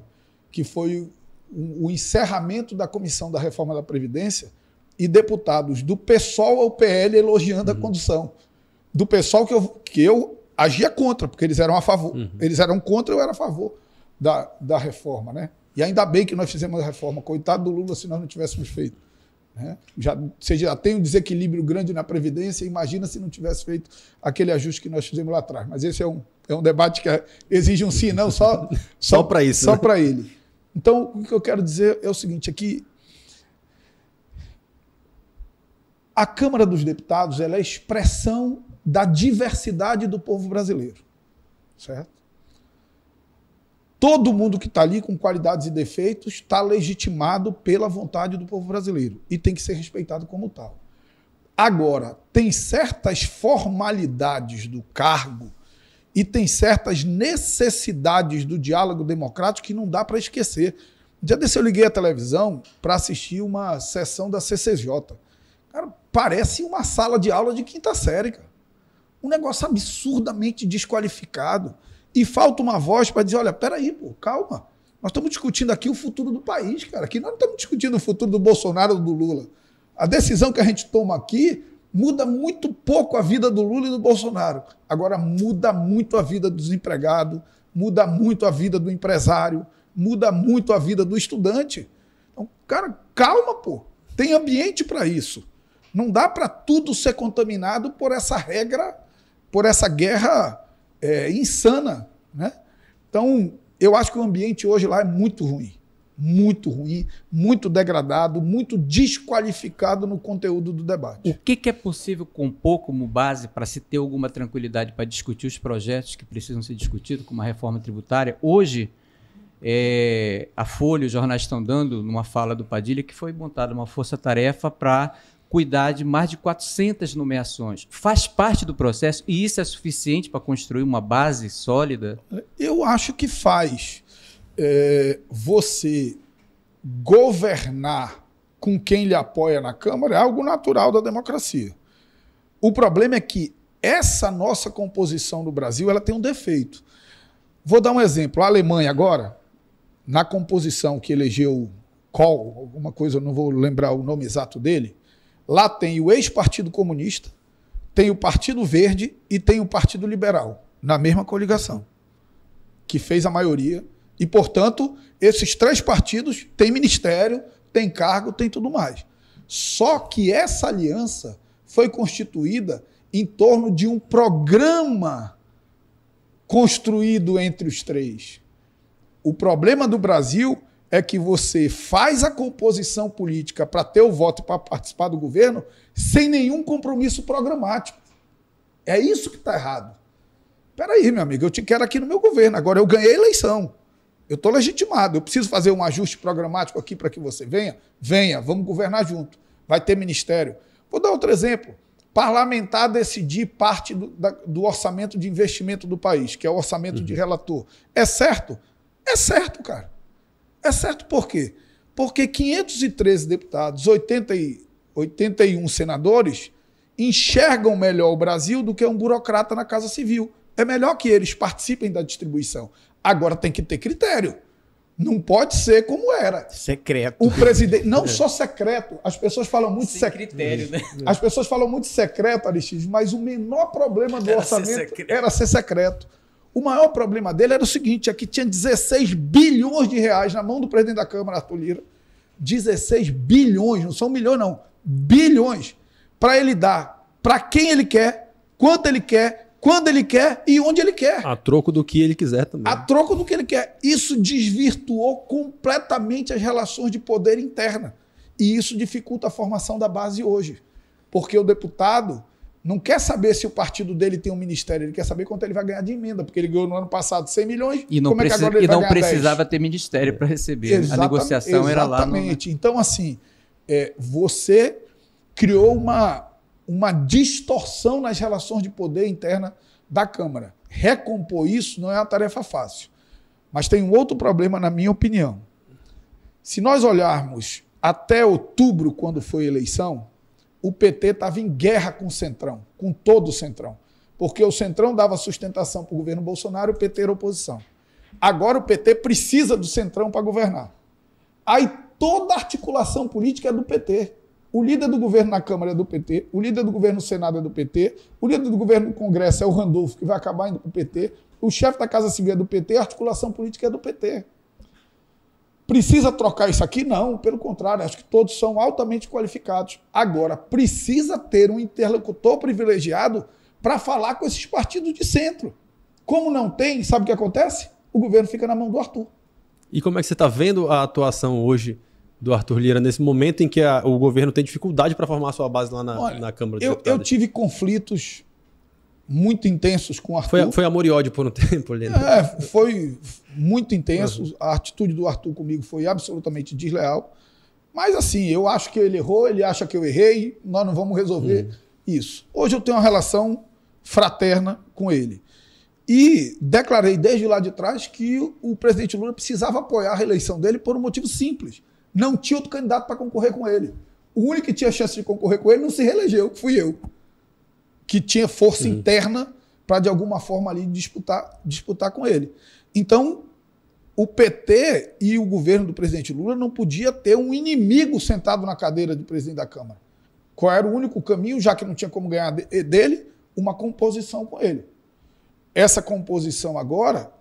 que foi o, o encerramento da comissão da reforma da Previdência e deputados do PSOL ao PL elogiando uhum. a condução. Do PSOL que eu, que eu agia contra, porque eles eram a favor. Uhum. Eles eram contra, eu era a favor da, da reforma, né? E ainda bem que nós fizemos a reforma. Coitado do Lula se nós não tivéssemos feito. Né? Já, você já tem um desequilíbrio grande na Previdência, imagina se não tivesse feito aquele ajuste que nós fizemos lá atrás. Mas esse é um, é um debate que exige um sim, não só, só, só para isso. Só né? para ele. Então, o que eu quero dizer é o seguinte: aqui. A Câmara dos Deputados ela é a expressão da diversidade do povo brasileiro. Certo? Todo mundo que está ali com qualidades e defeitos está legitimado pela vontade do povo brasileiro e tem que ser respeitado como tal. Agora, tem certas formalidades do cargo e tem certas necessidades do diálogo democrático que não dá para esquecer. Dia desse eu liguei a televisão para assistir uma sessão da CCJ. Cara, parece uma sala de aula de quinta série, cara. Um negócio absurdamente desqualificado. E falta uma voz para dizer: olha, peraí, pô, calma. Nós estamos discutindo aqui o futuro do país, cara. Aqui nós não estamos discutindo o futuro do Bolsonaro ou do Lula. A decisão que a gente toma aqui muda muito pouco a vida do Lula e do Bolsonaro. Agora muda muito a vida do desempregado, muda muito a vida do empresário, muda muito a vida do estudante. Então, cara, calma, pô. Tem ambiente para isso. Não dá para tudo ser contaminado por essa regra, por essa guerra é, insana. Né? Então, eu acho que o ambiente hoje lá é muito ruim. Muito ruim, muito degradado, muito desqualificado no conteúdo do debate. O que, que é possível compor como base para se ter alguma tranquilidade para discutir os projetos que precisam ser discutidos, como a reforma tributária? Hoje, é, a Folha, os jornais estão dando, numa fala do Padilha, que foi montada uma força-tarefa para cuidar de mais de 400 nomeações. Faz parte do processo e isso é suficiente para construir uma base sólida? Eu acho que faz. É, você governar com quem lhe apoia na Câmara é algo natural da democracia. O problema é que essa nossa composição no Brasil ela tem um defeito. Vou dar um exemplo. A Alemanha agora, na composição que elegeu Kohl, alguma coisa, não vou lembrar o nome exato dele, Lá tem o ex-Partido Comunista, tem o Partido Verde e tem o Partido Liberal, na mesma coligação, que fez a maioria. E, portanto, esses três partidos têm ministério, têm cargo, têm tudo mais. Só que essa aliança foi constituída em torno de um programa construído entre os três. O problema do Brasil é que você faz a composição política para ter o voto para participar do governo sem nenhum compromisso programático. É isso que está errado. Peraí, meu amigo, eu te quero aqui no meu governo. Agora eu ganhei a eleição. Eu estou legitimado. Eu preciso fazer um ajuste programático aqui para que você venha? Venha, vamos governar junto. Vai ter ministério. Vou dar outro exemplo. Parlamentar decidir parte do, da, do orçamento de investimento do país, que é o orçamento uhum. de relator. É certo? É certo, cara. É certo por quê? Porque 513 deputados, 80 e 81 senadores enxergam melhor o Brasil do que um burocrata na Casa Civil. É melhor que eles participem da distribuição. Agora tem que ter critério. Não pode ser como era. Secreto. O presidente. Não é. só secreto. As pessoas falam muito secreto. critério, né? As pessoas falam muito secreto, Aristides, mas o menor problema do era orçamento ser era ser secreto. O maior problema dele era o seguinte: é que tinha 16 bilhões de reais na mão do presidente da Câmara, Arthur Lira. 16 bilhões, não são milhões, não. Bilhões. Para ele dar para quem ele quer, quanto ele quer, quando ele quer e onde ele quer. A troco do que ele quiser também. A troco do que ele quer. Isso desvirtuou completamente as relações de poder interna. E isso dificulta a formação da base hoje. Porque o deputado não quer saber se o partido dele tem um ministério, ele quer saber quanto ele vai ganhar de emenda, porque ele ganhou no ano passado 100 milhões. E não, é e não precisava 10? ter ministério para receber. Exatamente, a negociação era lá. Exatamente. No... Então, assim, é, você criou uma, uma distorção nas relações de poder interna da Câmara. Recompor isso não é uma tarefa fácil. Mas tem um outro problema, na minha opinião. Se nós olharmos até outubro, quando foi eleição, o PT estava em guerra com o Centrão, com todo o Centrão. Porque o Centrão dava sustentação para o governo Bolsonaro e o PT era oposição. Agora o PT precisa do Centrão para governar. Aí toda a articulação política é do PT. O líder do governo na Câmara é do PT, o líder do governo no Senado é do PT, o líder do governo no Congresso é o Randolfo, que vai acabar indo para o PT, o chefe da Casa Civil é do PT, a articulação política é do PT. Precisa trocar isso aqui? Não, pelo contrário, acho que todos são altamente qualificados. Agora, precisa ter um interlocutor privilegiado para falar com esses partidos de centro. Como não tem, sabe o que acontece? O governo fica na mão do Arthur. E como é que você está vendo a atuação hoje do Arthur Lira nesse momento em que a, o governo tem dificuldade para formar a sua base lá na, Olha, na Câmara dos eu, Deputados? Eu tive conflitos muito intensos com o Arthur. Foi, foi amor e ódio por um tempo, Lira. É, foi muito intenso. Uhum. A atitude do Arthur comigo foi absolutamente desleal. Mas assim, eu acho que ele errou, ele acha que eu errei, nós não vamos resolver uhum. isso. Hoje eu tenho uma relação fraterna com ele. E declarei desde lá de trás que o presidente Lula precisava apoiar a reeleição dele por um motivo simples não tinha outro candidato para concorrer com ele. O único que tinha chance de concorrer com ele não se reelegeu, fui eu. Que tinha força Sim. interna para, de alguma forma, ali disputar, disputar com ele. Então, o PT e o governo do presidente Lula não podia ter um inimigo sentado na cadeira de presidente da Câmara. Qual era o único caminho, já que não tinha como ganhar dele? Uma composição com ele. Essa composição agora,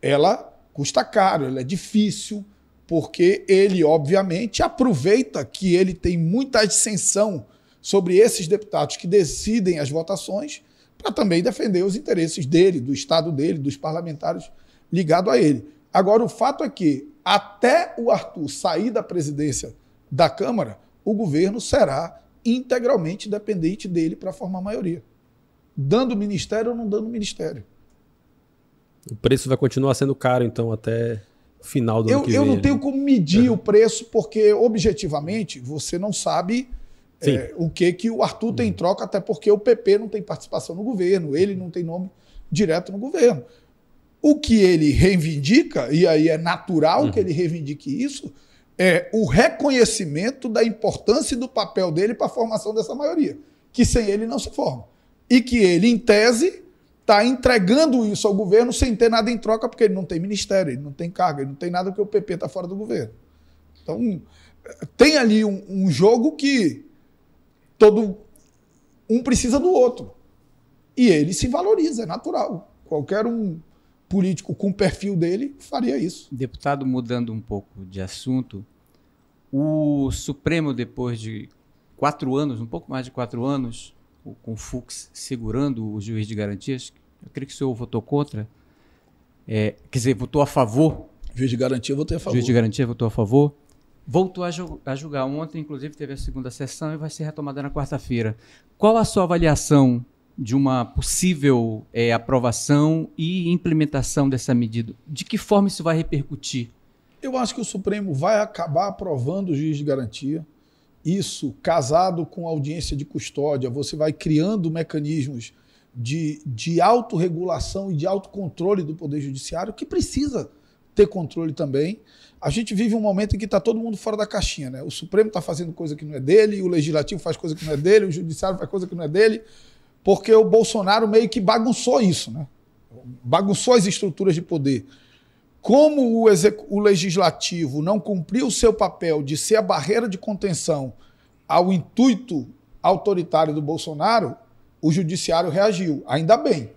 ela custa caro, ela é difícil, porque ele, obviamente, aproveita que ele tem muita ascensão sobre esses deputados que decidem as votações para também defender os interesses dele, do Estado dele, dos parlamentares ligados a ele. Agora, o fato é que, até o Arthur sair da presidência da Câmara, o governo será integralmente dependente dele para formar maioria. Dando ministério ou não dando ministério. O preço vai continuar sendo caro, então, até final do eu, ano que eu vem. Eu não tenho como medir uhum. o preço, porque objetivamente você não sabe é, o que, que o Arthur tem em troca, até porque o PP não tem participação no governo, ele não tem nome direto no governo. O que ele reivindica, e aí é natural uhum. que ele reivindique isso, é o reconhecimento da importância e do papel dele para a formação dessa maioria, que sem ele não se forma. E que ele, em tese, está entregando isso ao governo sem ter nada em troca, porque ele não tem ministério, ele não tem carga, ele não tem nada porque o PP está fora do governo. Então, tem ali um, um, jogo que todo um precisa do outro. E ele se valoriza, é natural. Qualquer um político com o perfil dele faria isso. Deputado, mudando um pouco de assunto, o Supremo, depois de quatro anos, um pouco mais de quatro anos, com o Fux segurando o juiz de garantias, eu creio que o senhor votou contra. É, quer dizer, votou a favor. Juiz de garantia, votei a favor. Juiz de garantia votou a favor. Voltou a, a julgar ontem, inclusive teve a segunda sessão e vai ser retomada na quarta-feira. Qual a sua avaliação de uma possível é, aprovação e implementação dessa medida? De que forma isso vai repercutir? Eu acho que o Supremo vai acabar aprovando o juiz de garantia. Isso, casado com audiência de custódia, você vai criando mecanismos de, de autorregulação e de autocontrole do Poder Judiciário, que precisa ter controle também. A gente vive um momento em que está todo mundo fora da caixinha. Né? O Supremo está fazendo coisa que não é dele, o Legislativo faz coisa que não é dele, o Judiciário faz coisa que não é dele, porque o Bolsonaro meio que bagunçou isso, né? bagunçou as estruturas de poder. Como o, o Legislativo não cumpriu o seu papel de ser a barreira de contenção ao intuito autoritário do Bolsonaro, o judiciário reagiu. Ainda bem.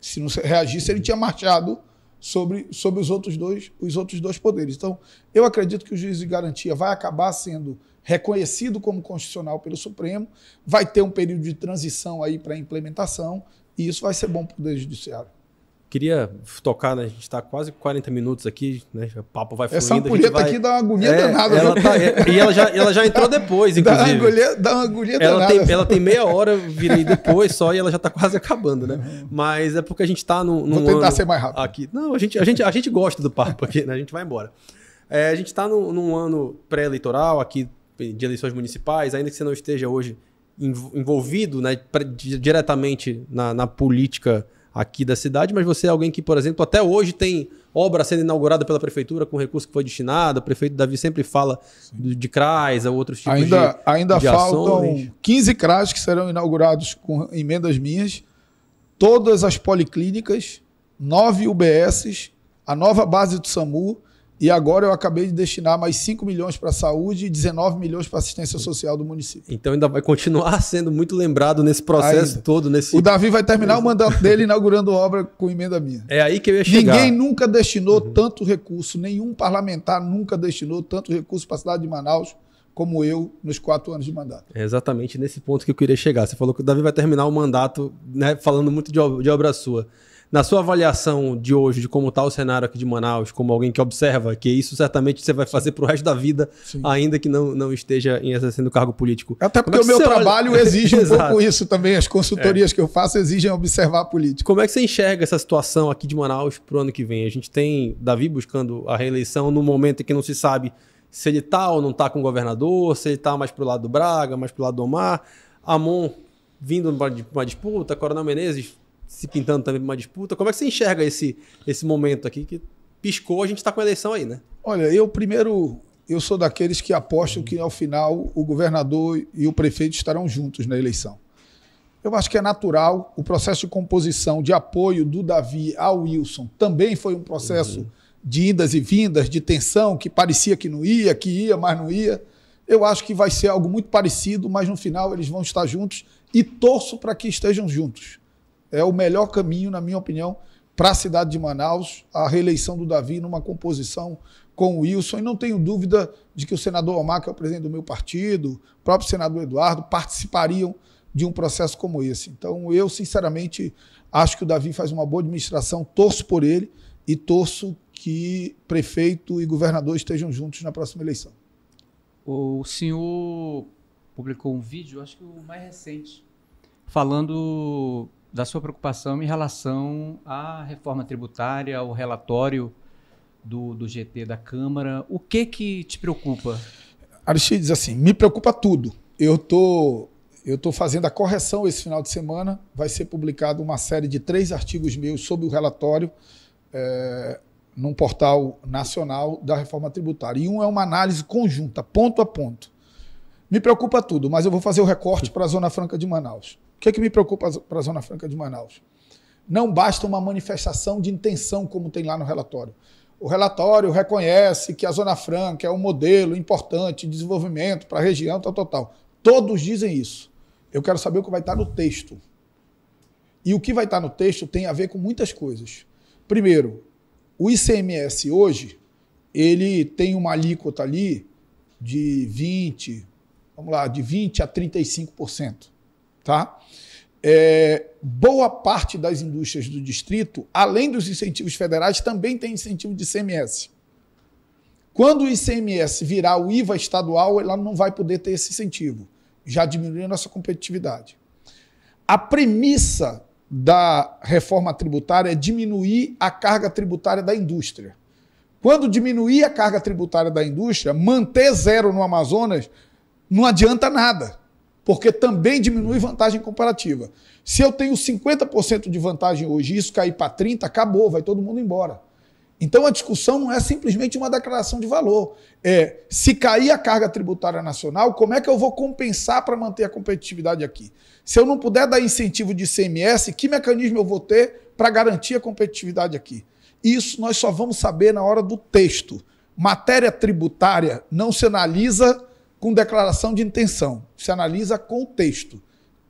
Se não reagisse, ele tinha marchado sobre, sobre os, outros dois, os outros dois poderes. Então, eu acredito que o juiz de garantia vai acabar sendo reconhecido como constitucional pelo Supremo, vai ter um período de transição aí para implementação, e isso vai ser bom para o Poder Judiciário. Queria tocar, né? A gente está quase 40 minutos aqui, né? O papo vai fluindo. Essa ampulheta vai... aqui dá uma agonia é, danada. Ela tá, é, e ela já, ela já entrou depois, inclusive. Dá uma agulha, dá uma agulha ela danada. Tem, ela tem meia hora, virei depois só, e ela já está quase acabando, né? Uhum. Mas é porque a gente está num, num Vou tentar ano ser mais rápido. Aqui. Não, a gente, a, gente, a gente gosta do papo aqui, né? A gente vai embora. É, a gente está num, num ano pré-eleitoral aqui, de eleições municipais, ainda que você não esteja hoje envolvido né, diretamente na, na política aqui da cidade, mas você é alguém que, por exemplo, até hoje tem obra sendo inaugurada pela prefeitura com recurso que foi destinado. O prefeito Davi sempre fala de, de CRAs, a outros tipos ainda, de Ainda de faltam ações. 15 CRAs que serão inaugurados com emendas minhas, todas as policlínicas, nove UBSs, a nova base do SAMU, e agora eu acabei de destinar mais 5 milhões para a saúde e 19 milhões para assistência social do município. Então ainda vai continuar sendo muito lembrado nesse processo Ainda. todo, nesse O Davi vai terminar o mandato dele inaugurando obra com emenda minha. É aí que eu ia chegar. Ninguém nunca destinou tanto recurso, nenhum parlamentar nunca destinou tanto recurso para a cidade de Manaus como eu nos quatro anos de mandato. É exatamente nesse ponto que eu queria chegar. Você falou que o Davi vai terminar o mandato, né, falando muito de, de obra sua. Na sua avaliação de hoje, de como está o cenário aqui de Manaus, como alguém que observa, que isso certamente você vai fazer para o resto da vida, Sim. ainda que não, não esteja em exercendo cargo político. Até Como porque é o meu você olha- trabalho exige um pouco isso também. As consultorias que eu faço exigem observar a política. Como é que você enxerga essa situação aqui de Manaus para o ano que vem? A gente tem Davi buscando a reeleição no momento em que não se sabe se ele tá ou não tá com o governador, se ele tá mais pro lado do Braga, mais pro lado do Omar. Amon vindo para uma disputa, Coronel Menezes se pintando também para uma disputa. Como é que você enxerga esse, esse momento aqui que piscou, a gente está com a eleição aí, né? Olha, eu primeiro, eu sou daqueles que apostam que ao final o governador e o prefeito estarão juntos na eleição. Eu acho que é natural. O processo de composição, de apoio do Davi ao Wilson também foi um processo de idas e vindas, de tensão, que parecia que não ia, que ia, mas não ia. Eu acho que vai ser algo muito parecido, mas no final eles vão estar juntos e torço para que estejam juntos. É o melhor caminho, na minha opinião, para a cidade de Manaus, a reeleição do Davi numa composição com o Wilson. E não tenho dúvida de que o senador Omar, que é o presidente do meu partido, o próprio senador Eduardo, participariam de um processo como esse. Então, eu, sinceramente, acho que o Davi faz uma boa administração, torço por ele e torço que prefeito e governador estejam juntos na próxima eleição. O senhor publicou um vídeo, acho que o mais recente, falando da sua preocupação em relação à reforma tributária, ao relatório do, do GT da Câmara. O que que te preocupa? Aristides, assim, me preocupa tudo. Eu tô, eu tô fazendo a correção esse final de semana. Vai ser publicado uma série de três artigos meus sobre o relatório é, num portal nacional da reforma tributária. E um é uma análise conjunta, ponto a ponto. Me preocupa tudo, mas eu vou fazer o recorte para a Zona Franca de Manaus. O que, é que me preocupa para a Zona Franca de Manaus? Não basta uma manifestação de intenção, como tem lá no relatório. O relatório reconhece que a Zona Franca é um modelo importante de desenvolvimento para a região, tal, tal, tal. Todos dizem isso. Eu quero saber o que vai estar no texto. E o que vai estar no texto tem a ver com muitas coisas. Primeiro, o ICMS hoje, ele tem uma alíquota ali de 20, vamos lá, de 20 a 35%, tá? É, boa parte das indústrias do distrito, além dos incentivos federais, também tem incentivo de ICMS. Quando o ICMS virar o IVA estadual, ela não vai poder ter esse incentivo, já diminuindo a nossa competitividade. A premissa da reforma tributária é diminuir a carga tributária da indústria. Quando diminuir a carga tributária da indústria, manter zero no Amazonas não adianta nada, porque também diminui vantagem comparativa. Se eu tenho 50% de vantagem hoje e isso cair para 30%, acabou, vai todo mundo embora. Então a discussão não é simplesmente uma declaração de valor. É se cair a carga tributária nacional, como é que eu vou compensar para manter a competitividade aqui? Se eu não puder dar incentivo de ICMS, que mecanismo eu vou ter para garantir a competitividade aqui? Isso nós só vamos saber na hora do texto. Matéria tributária não se analisa com declaração de intenção, se analisa com o texto.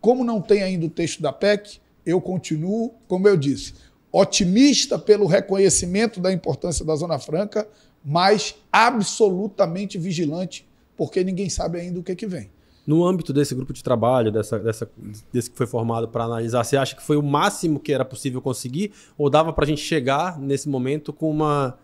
Como não tem ainda o texto da PEC, eu continuo, como eu disse, otimista pelo reconhecimento da importância da Zona Franca, mas absolutamente vigilante, porque ninguém sabe ainda o que, que vem. No âmbito desse grupo de trabalho, dessa, dessa, desse que foi formado para analisar, você acha que foi o máximo que era possível conseguir? Ou dava para a gente chegar nesse momento com uma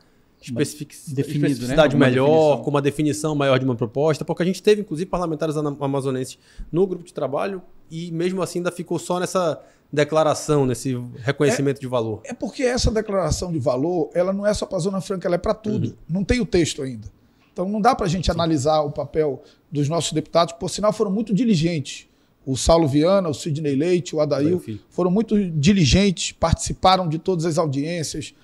especific... Definido, né? especificidade Alguma melhor, definição. com uma definição maior de uma proposta? Porque a gente teve, inclusive, parlamentares amazonenses no grupo de trabalho e mesmo assim ainda ficou só nessa declaração, nesse reconhecimento de valor. É porque essa declaração de valor, ela não é só para a Zona Franca, ela é para tudo. Não tem o texto ainda. Então não dá para a gente analisar o papel dos nossos deputados, por sinal foram muito diligentes. o Saulo Viana, o Sidney Leite, o Adail, foram muito diligentes, participaram de todas as audiências, é,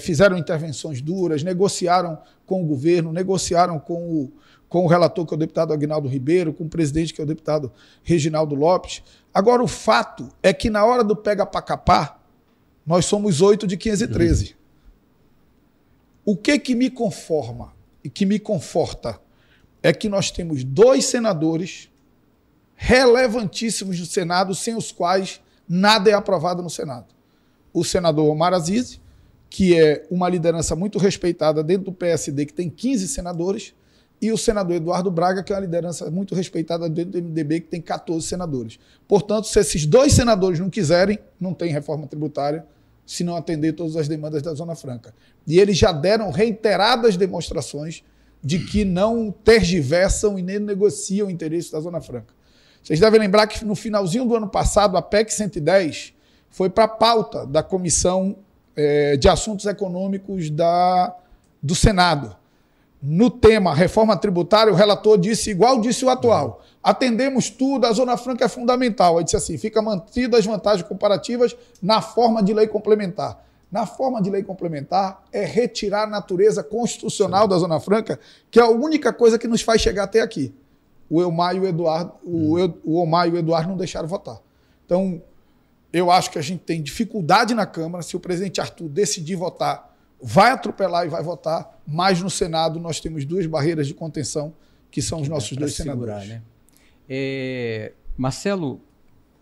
fizeram intervenções duras, negociaram com o governo, negociaram com o, com o relator, que é o deputado Agnaldo Ribeiro, com o presidente, que é o deputado Reginaldo Lopes. Agora, o fato é que na hora do pega para capar, nós somos oito de 513. Uhum. O que que me conforma e que me conforta é que nós temos dois senadores relevantíssimos no Senado, sem os quais nada é aprovado no Senado. O senador Omar Aziz, que é uma liderança muito respeitada dentro do PSD, que tem 15 senadores, e o senador Eduardo Braga, que é uma liderança muito respeitada dentro do MDB, que tem 14 senadores. Portanto, se esses dois senadores não quiserem, não tem reforma tributária, se não atender todas as demandas da Zona Franca. E eles já deram reiteradas demonstrações de que não tergiversam e nem negociam o interesse da Zona Franca. Vocês devem lembrar que no finalzinho do ano passado, a PEC 110 foi para a pauta da Comissão é, de Assuntos Econômicos da, do Senado. No tema reforma tributária, o relator disse, igual disse o atual, atendemos tudo, a Zona Franca é fundamental. Aí disse assim, fica mantida as vantagens comparativas na forma de lei complementar na forma de lei complementar, é retirar a natureza constitucional Sim. da Zona Franca, que é a única coisa que nos faz chegar até aqui. O Elmar e o Eduardo, hum. o, o Omar e o Eduardo não deixaram votar. Então, eu acho que a gente tem dificuldade na Câmara. Se o presidente Arthur decidir votar, vai atropelar e vai votar. Mas no Senado nós temos duas barreiras de contenção, que são os nossos dois segurar, senadores. Né? É, Marcelo,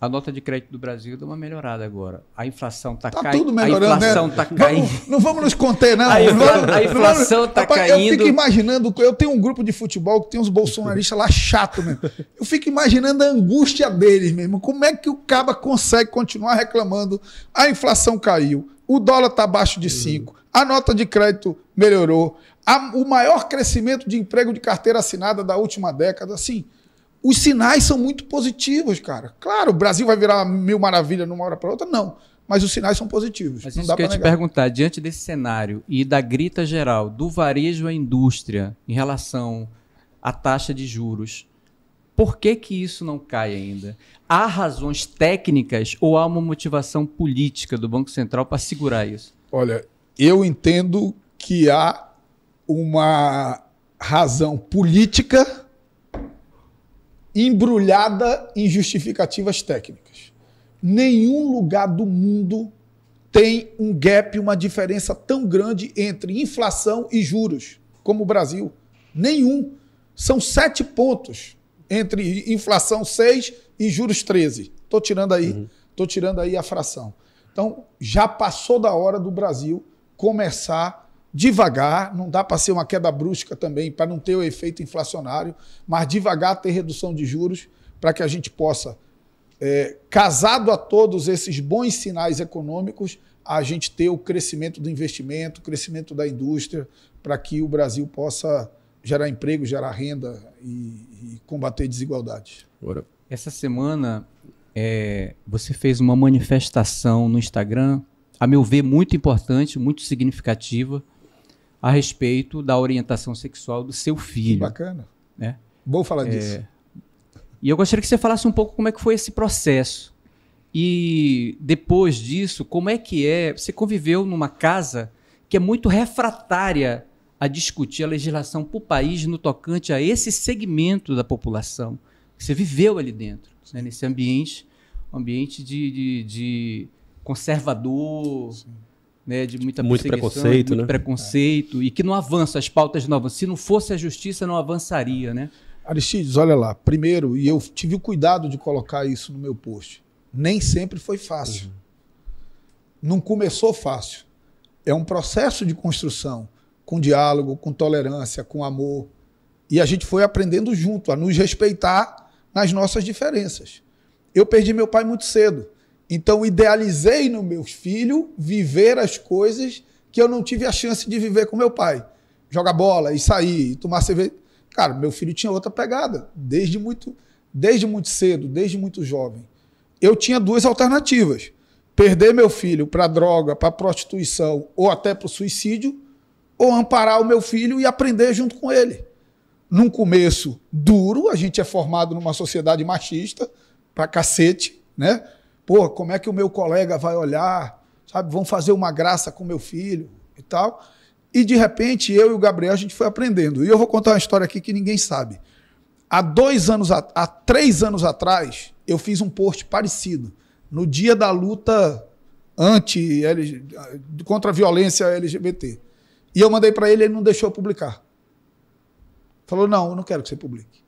a nota de crédito do Brasil deu uma melhorada agora. A inflação está tá caindo. tudo melhorando, A inflação está né? caindo. Não, não, vamos nos conter, não. A, infla, a inflação está caindo. Eu fico imaginando, eu tenho um grupo de futebol que tem uns bolsonaristas lá chato mesmo. Eu fico imaginando a angústia deles mesmo. Como é que o Caba consegue continuar reclamando? A inflação caiu, o dólar está abaixo de 5, a nota de crédito melhorou, a, o maior crescimento de emprego de carteira assinada da última década, assim os sinais são muito positivos, cara. Claro, o Brasil vai virar mil maravilha numa hora para outra? Não. Mas os sinais são positivos. Mas não isso que eu ia te perguntar, diante desse cenário e da grita geral do varejo à indústria em relação à taxa de juros, por que, que isso não cai ainda? Há razões técnicas ou há uma motivação política do Banco Central para segurar isso? Olha, eu entendo que há uma razão política embrulhada em justificativas técnicas. Nenhum lugar do mundo tem um gap, uma diferença tão grande entre inflação e juros como o Brasil. Nenhum. São sete pontos entre inflação 6 e juros 13. Estou tirando aí, uhum. tirando aí a fração. Então, já passou da hora do Brasil começar devagar, não dá para ser uma queda brusca também, para não ter o efeito inflacionário, mas devagar ter redução de juros para que a gente possa, é, casado a todos esses bons sinais econômicos, a gente ter o crescimento do investimento, o crescimento da indústria, para que o Brasil possa gerar emprego, gerar renda e, e combater desigualdades. Essa semana é, você fez uma manifestação no Instagram, a meu ver, muito importante, muito significativa, a respeito da orientação sexual do seu filho. Que bacana. Né? Bom falar é... disso. E eu gostaria que você falasse um pouco como é que foi esse processo. E depois disso, como é que é? Você conviveu numa casa que é muito refratária a discutir a legislação para o país no tocante a esse segmento da população. Você viveu ali dentro, né? nesse ambiente, um ambiente de, de, de conservador. Sim né, de muita muito preconceito, muito né? preconceito, é. e que não avança, as pautas não avançam. Se não fosse a justiça, não avançaria, né? Aristides, olha lá, primeiro, e eu tive o cuidado de colocar isso no meu post, nem sempre foi fácil. Uhum. Não começou fácil. É um processo de construção, com diálogo, com tolerância, com amor. E a gente foi aprendendo junto, a nos respeitar nas nossas diferenças. Eu perdi meu pai muito cedo. Então, idealizei no meu filho viver as coisas que eu não tive a chance de viver com meu pai. Jogar bola e sair, e tomar cerveja. Cara, meu filho tinha outra pegada, desde muito, desde muito cedo, desde muito jovem. Eu tinha duas alternativas: perder meu filho para droga, para prostituição ou até para o suicídio, ou amparar o meu filho e aprender junto com ele. Num começo duro, a gente é formado numa sociedade machista, pra cacete, né? Pô, como é que o meu colega vai olhar? Sabe, vão fazer uma graça com meu filho e tal. E de repente, eu e o Gabriel, a gente foi aprendendo. E eu vou contar uma história aqui que ninguém sabe. Há dois anos, há três anos atrás, eu fiz um post parecido. No dia da luta anti contra a violência LGBT. E eu mandei para ele, ele não deixou publicar. Falou: "Não, eu não quero que você publique".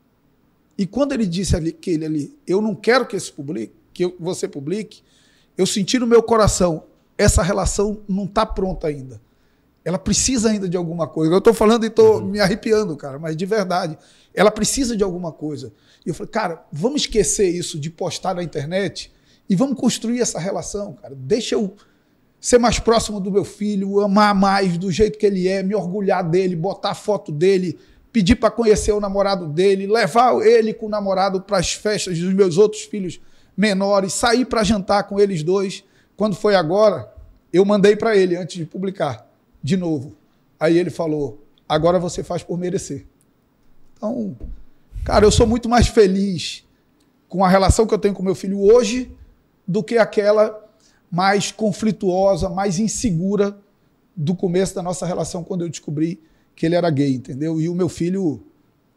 E quando ele disse ali que ele ali, eu não quero que, esse publique, que você publique, eu senti no meu coração, essa relação não está pronta ainda. Ela precisa ainda de alguma coisa. Eu estou falando e estou uhum. me arrepiando, cara, mas de verdade. Ela precisa de alguma coisa. E eu falei, cara, vamos esquecer isso de postar na internet e vamos construir essa relação, cara. Deixa eu ser mais próximo do meu filho, amar mais do jeito que ele é, me orgulhar dele, botar a foto dele, pedir para conhecer o namorado dele, levar ele com o namorado para as festas dos meus outros filhos menores, sair para jantar com eles dois. Quando foi agora, eu mandei para ele antes de publicar de novo. Aí ele falou: agora você faz por merecer. Então, cara, eu sou muito mais feliz com a relação que eu tenho com meu filho hoje do que aquela mais conflituosa, mais insegura do começo da nossa relação quando eu descobri que ele era gay, entendeu? E o meu filho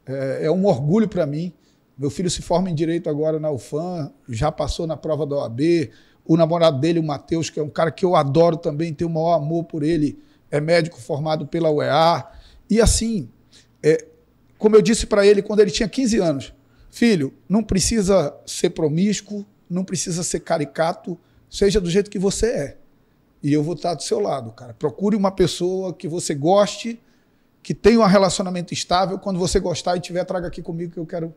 é, é um orgulho para mim. Meu filho se forma em direito agora na UFAM, já passou na prova da OAB. O namorado dele, o Matheus, que é um cara que eu adoro também, tenho o maior amor por ele, é médico formado pela UEA. E assim, é, como eu disse para ele quando ele tinha 15 anos, filho, não precisa ser promíscuo, não precisa ser caricato, seja do jeito que você é. E eu vou estar do seu lado, cara. Procure uma pessoa que você goste, que tenha um relacionamento estável. Quando você gostar e tiver, traga aqui comigo que eu quero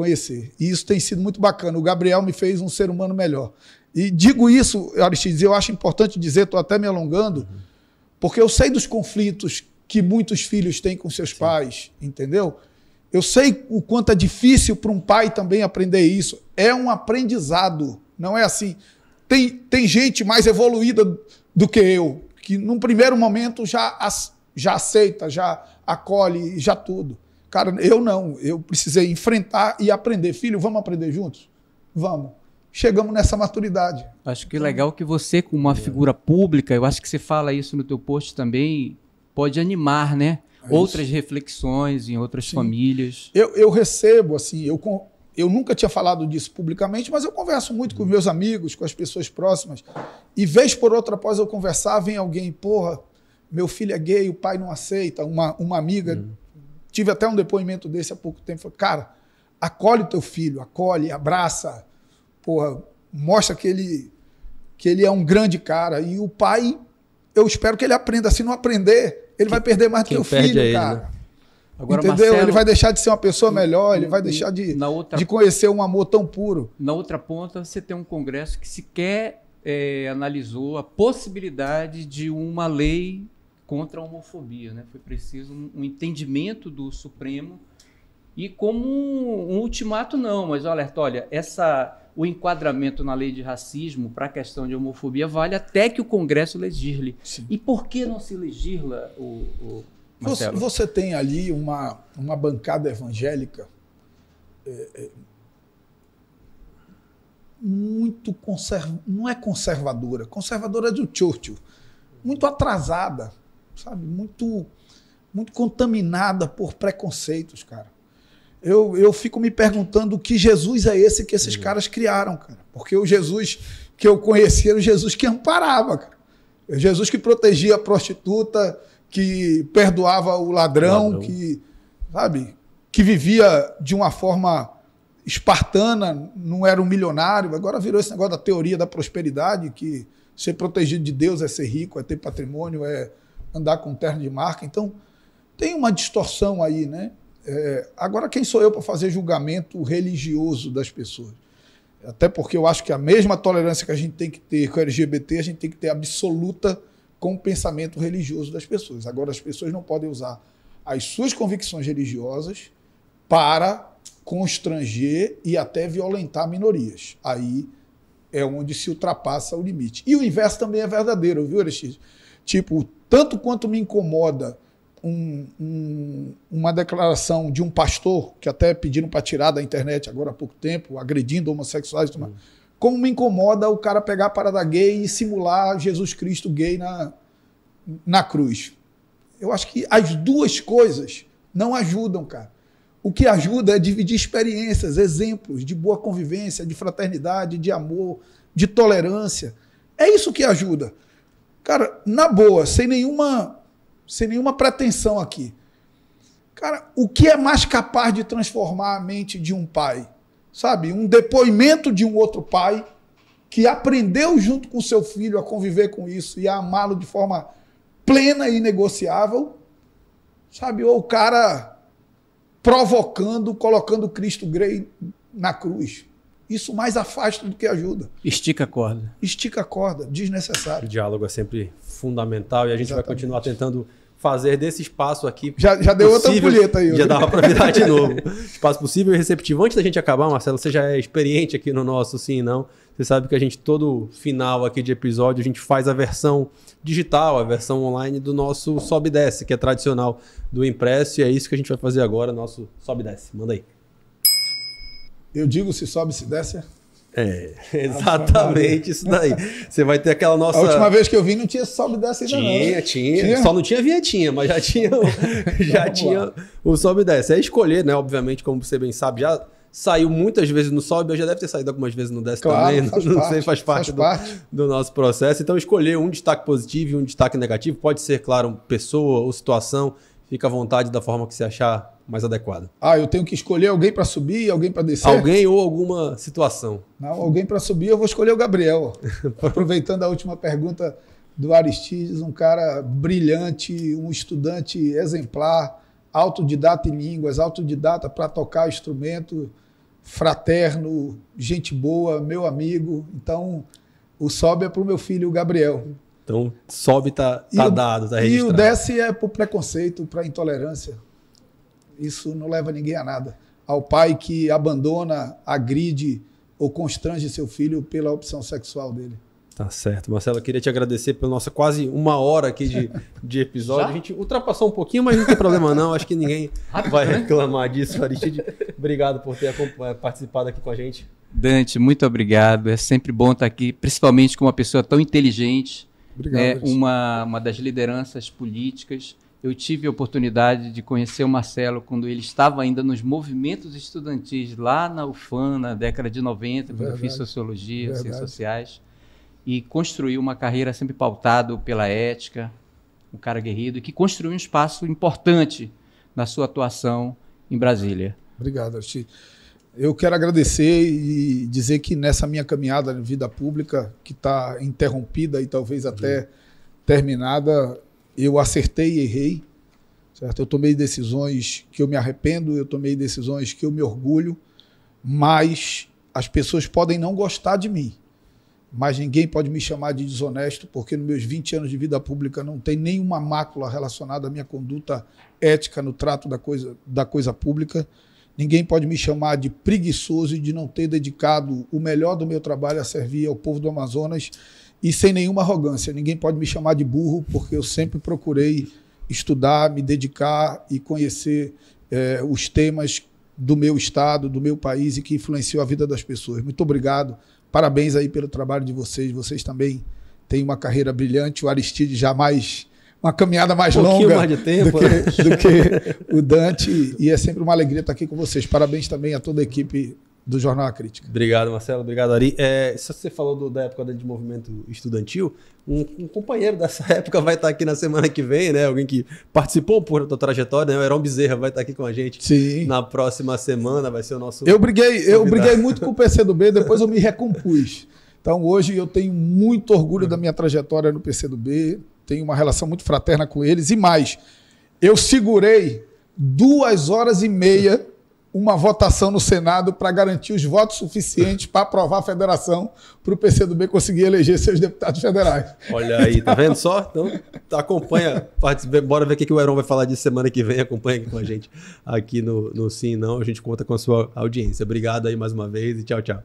conhecer. E isso tem sido muito bacana. O Gabriel me fez um ser humano melhor. E digo isso, Aristides, eu acho importante dizer, estou até me alongando, uhum. porque eu sei dos conflitos que muitos filhos têm com seus Sim. pais, entendeu? Eu sei o quanto é difícil para um pai também aprender isso. É um aprendizado, não é assim. Tem, tem gente mais evoluída do que eu, que num primeiro momento já, já aceita, já acolhe, já tudo. Cara, eu não. Eu precisei enfrentar e aprender. Filho, vamos aprender juntos? Vamos. Chegamos nessa maturidade. Acho que legal que você, como uma figura pública, eu acho que você fala isso no teu post também, pode animar, né? É outras reflexões em outras Sim. famílias. Eu, eu recebo, assim, eu, eu nunca tinha falado disso publicamente, mas eu converso muito com meus amigos, com as pessoas próximas. E vez por outra, após eu conversar, vem alguém, porra, meu filho é gay, o pai não aceita. Uma, uma amiga, uhum. Tive até um depoimento desse há pouco tempo, falou, cara, acolhe teu filho, acolhe, abraça, porra, mostra que ele, que ele é um grande cara. E o pai, eu espero que ele aprenda. Se não aprender, ele vai perder mais do que o filho, ele, cara. Né? Agora, Entendeu? Marcelo, ele vai deixar de ser uma pessoa melhor, ele vai deixar de, outra, de conhecer um amor tão puro. Na outra ponta, você tem um Congresso que sequer é, analisou a possibilidade de uma lei contra a homofobia. Né? Foi preciso um, um entendimento do Supremo e como um, um ultimato, não, mas alerta, olha, essa o enquadramento na lei de racismo para a questão de homofobia vale até que o Congresso legisle. Sim. E por que não se legisla o, o você, você, tem ali uma, uma bancada evangélica é, é, muito conserv... não é conservadora, conservadora é do Churchill, muito atrasada, sabe, muito muito contaminada por preconceitos, cara eu, eu fico me perguntando que Jesus é esse que esses uhum. caras criaram, cara. Porque o Jesus que eu conhecia era o Jesus que amparava, cara. O Jesus que protegia a prostituta, que perdoava o ladrão, ladrão, que, sabe, que vivia de uma forma espartana, não era um milionário. Agora virou esse negócio da teoria da prosperidade, que ser protegido de Deus é ser rico, é ter patrimônio, é andar com terno de marca. Então, tem uma distorção aí, né? É, agora, quem sou eu para fazer julgamento religioso das pessoas? Até porque eu acho que a mesma tolerância que a gente tem que ter com o LGBT, a gente tem que ter absoluta com o pensamento religioso das pessoas. Agora, as pessoas não podem usar as suas convicções religiosas para constranger e até violentar minorias. Aí é onde se ultrapassa o limite. E o inverso também é verdadeiro, viu, Aristides? Tipo, tanto quanto me incomoda um, um, uma declaração de um pastor, que até pediram para tirar da internet agora há pouco tempo, agredindo homossexuais. Hum. Como me incomoda o cara pegar a parada gay e simular Jesus Cristo gay na, na cruz. Eu acho que as duas coisas não ajudam, cara. O que ajuda é dividir experiências, exemplos de boa convivência, de fraternidade, de amor, de tolerância. É isso que ajuda. Cara, na boa, sem nenhuma, sem nenhuma pretensão aqui. Cara, o que é mais capaz de transformar a mente de um pai? Sabe? Um depoimento de um outro pai que aprendeu junto com seu filho a conviver com isso e a amá-lo de forma plena e negociável. Sabe? Ou o cara provocando, colocando Cristo Grey na cruz. Isso mais afasta do que ajuda. Estica a corda. Estica a corda, desnecessário. O diálogo é sempre fundamental e a gente Exatamente. vai continuar tentando fazer desse espaço aqui. Já, já deu possível, outra pulheta aí. Já dava para virar de novo. espaço possível e receptivo. Antes da gente acabar, Marcelo, você já é experiente aqui no nosso Sim e Não. Você sabe que a gente, todo final aqui de episódio, a gente faz a versão digital, a versão online do nosso Sobe e Desce, que é tradicional do impresso. E é isso que a gente vai fazer agora, nosso Sobe e Desce. Manda aí. Eu digo se sobe, se desce. É, exatamente isso daí. Você vai ter aquela nossa. A última vez que eu vi não tinha sobe e desce ainda tinha, não. Tinha, tinha. Só não tinha vinhetinha, mas já tinha, já tinha o sobe e desce. É escolher, né? Obviamente, como você bem sabe, já saiu muitas vezes no sobe, já deve ter saído algumas vezes no desce claro, também. Faz não parte, sei, faz parte, faz do, parte. do nosso processo. Então, escolher um destaque positivo e um destaque negativo. Pode ser, claro, pessoa ou situação. Fica à vontade da forma que você achar mais adequada. Ah, eu tenho que escolher alguém para subir e alguém para descer? Alguém ou alguma situação. Não, alguém para subir, eu vou escolher o Gabriel. Aproveitando a última pergunta do Aristides, um cara brilhante, um estudante exemplar, autodidata em línguas, autodidata para tocar instrumento, fraterno, gente boa, meu amigo. Então, o sobe é para o meu filho, o Gabriel. Então, sobe tá, tá e dado, tá registrado. E o desce é para preconceito, para intolerância. Isso não leva ninguém a nada. Ao pai que abandona, agride ou constrange seu filho pela opção sexual dele. Tá certo. Marcelo, eu queria te agradecer pela nossa quase uma hora aqui de, de episódio. Já? A gente ultrapassou um pouquinho, mas não tem problema não. Acho que ninguém vai né? reclamar disso. Aristide, obrigado por ter eh, participado aqui com a gente. Dante, muito obrigado. É sempre bom estar aqui, principalmente com uma pessoa tão inteligente. Obrigado. É uma, uma das lideranças políticas eu tive a oportunidade de conhecer o Marcelo quando ele estava ainda nos movimentos estudantis lá na UFAM, na década de 90, quando eu fiz Sociologia, Verdade. Ciências Sociais, e construiu uma carreira sempre pautado pela ética, um cara guerreiro, que construiu um espaço importante na sua atuação em Brasília. Obrigado, Arti. Eu quero agradecer e dizer que nessa minha caminhada na vida pública, que está interrompida e talvez até terminada, eu acertei e errei, certo? Eu tomei decisões que eu me arrependo, eu tomei decisões que eu me orgulho, mas as pessoas podem não gostar de mim, mas ninguém pode me chamar de desonesto, porque nos meus 20 anos de vida pública não tem nenhuma mácula relacionada à minha conduta ética no trato da coisa, da coisa pública. Ninguém pode me chamar de preguiçoso e de não ter dedicado o melhor do meu trabalho a servir ao povo do Amazonas e sem nenhuma arrogância. Ninguém pode me chamar de burro, porque eu sempre procurei estudar, me dedicar e conhecer é, os temas do meu estado, do meu país e que influenciou a vida das pessoas. Muito obrigado. Parabéns aí pelo trabalho de vocês. Vocês também têm uma carreira brilhante. O Aristide jamais uma caminhada mais um longa mais de tempo, do, que, né? do que o Dante. E é sempre uma alegria estar aqui com vocês. Parabéns também a toda a equipe do Jornal A Crítica. Obrigado, Marcelo. Obrigado, Ari. É, se você falou do, da época de movimento estudantil, um, um, companheiro dessa época vai estar aqui na semana que vem, né? Alguém que participou por tua trajetória, né? O Heron Bezerra vai estar aqui com a gente Sim. na próxima semana, vai ser o nosso. Eu briguei, eu briguei muito com o PCdoB, depois eu me recompus. Então hoje eu tenho muito orgulho da minha trajetória no PCdoB, tenho uma relação muito fraterna com eles e mais, eu segurei duas horas e meia uma votação no Senado para garantir os votos suficientes para aprovar a federação para o PCdoB conseguir eleger seus deputados federais. Olha aí, tá vendo só? Então acompanha, bora ver o que o Heron vai falar disso semana que vem, acompanha com a gente aqui no, no Sim Não, a gente conta com a sua audiência. Obrigado aí mais uma vez e tchau, tchau.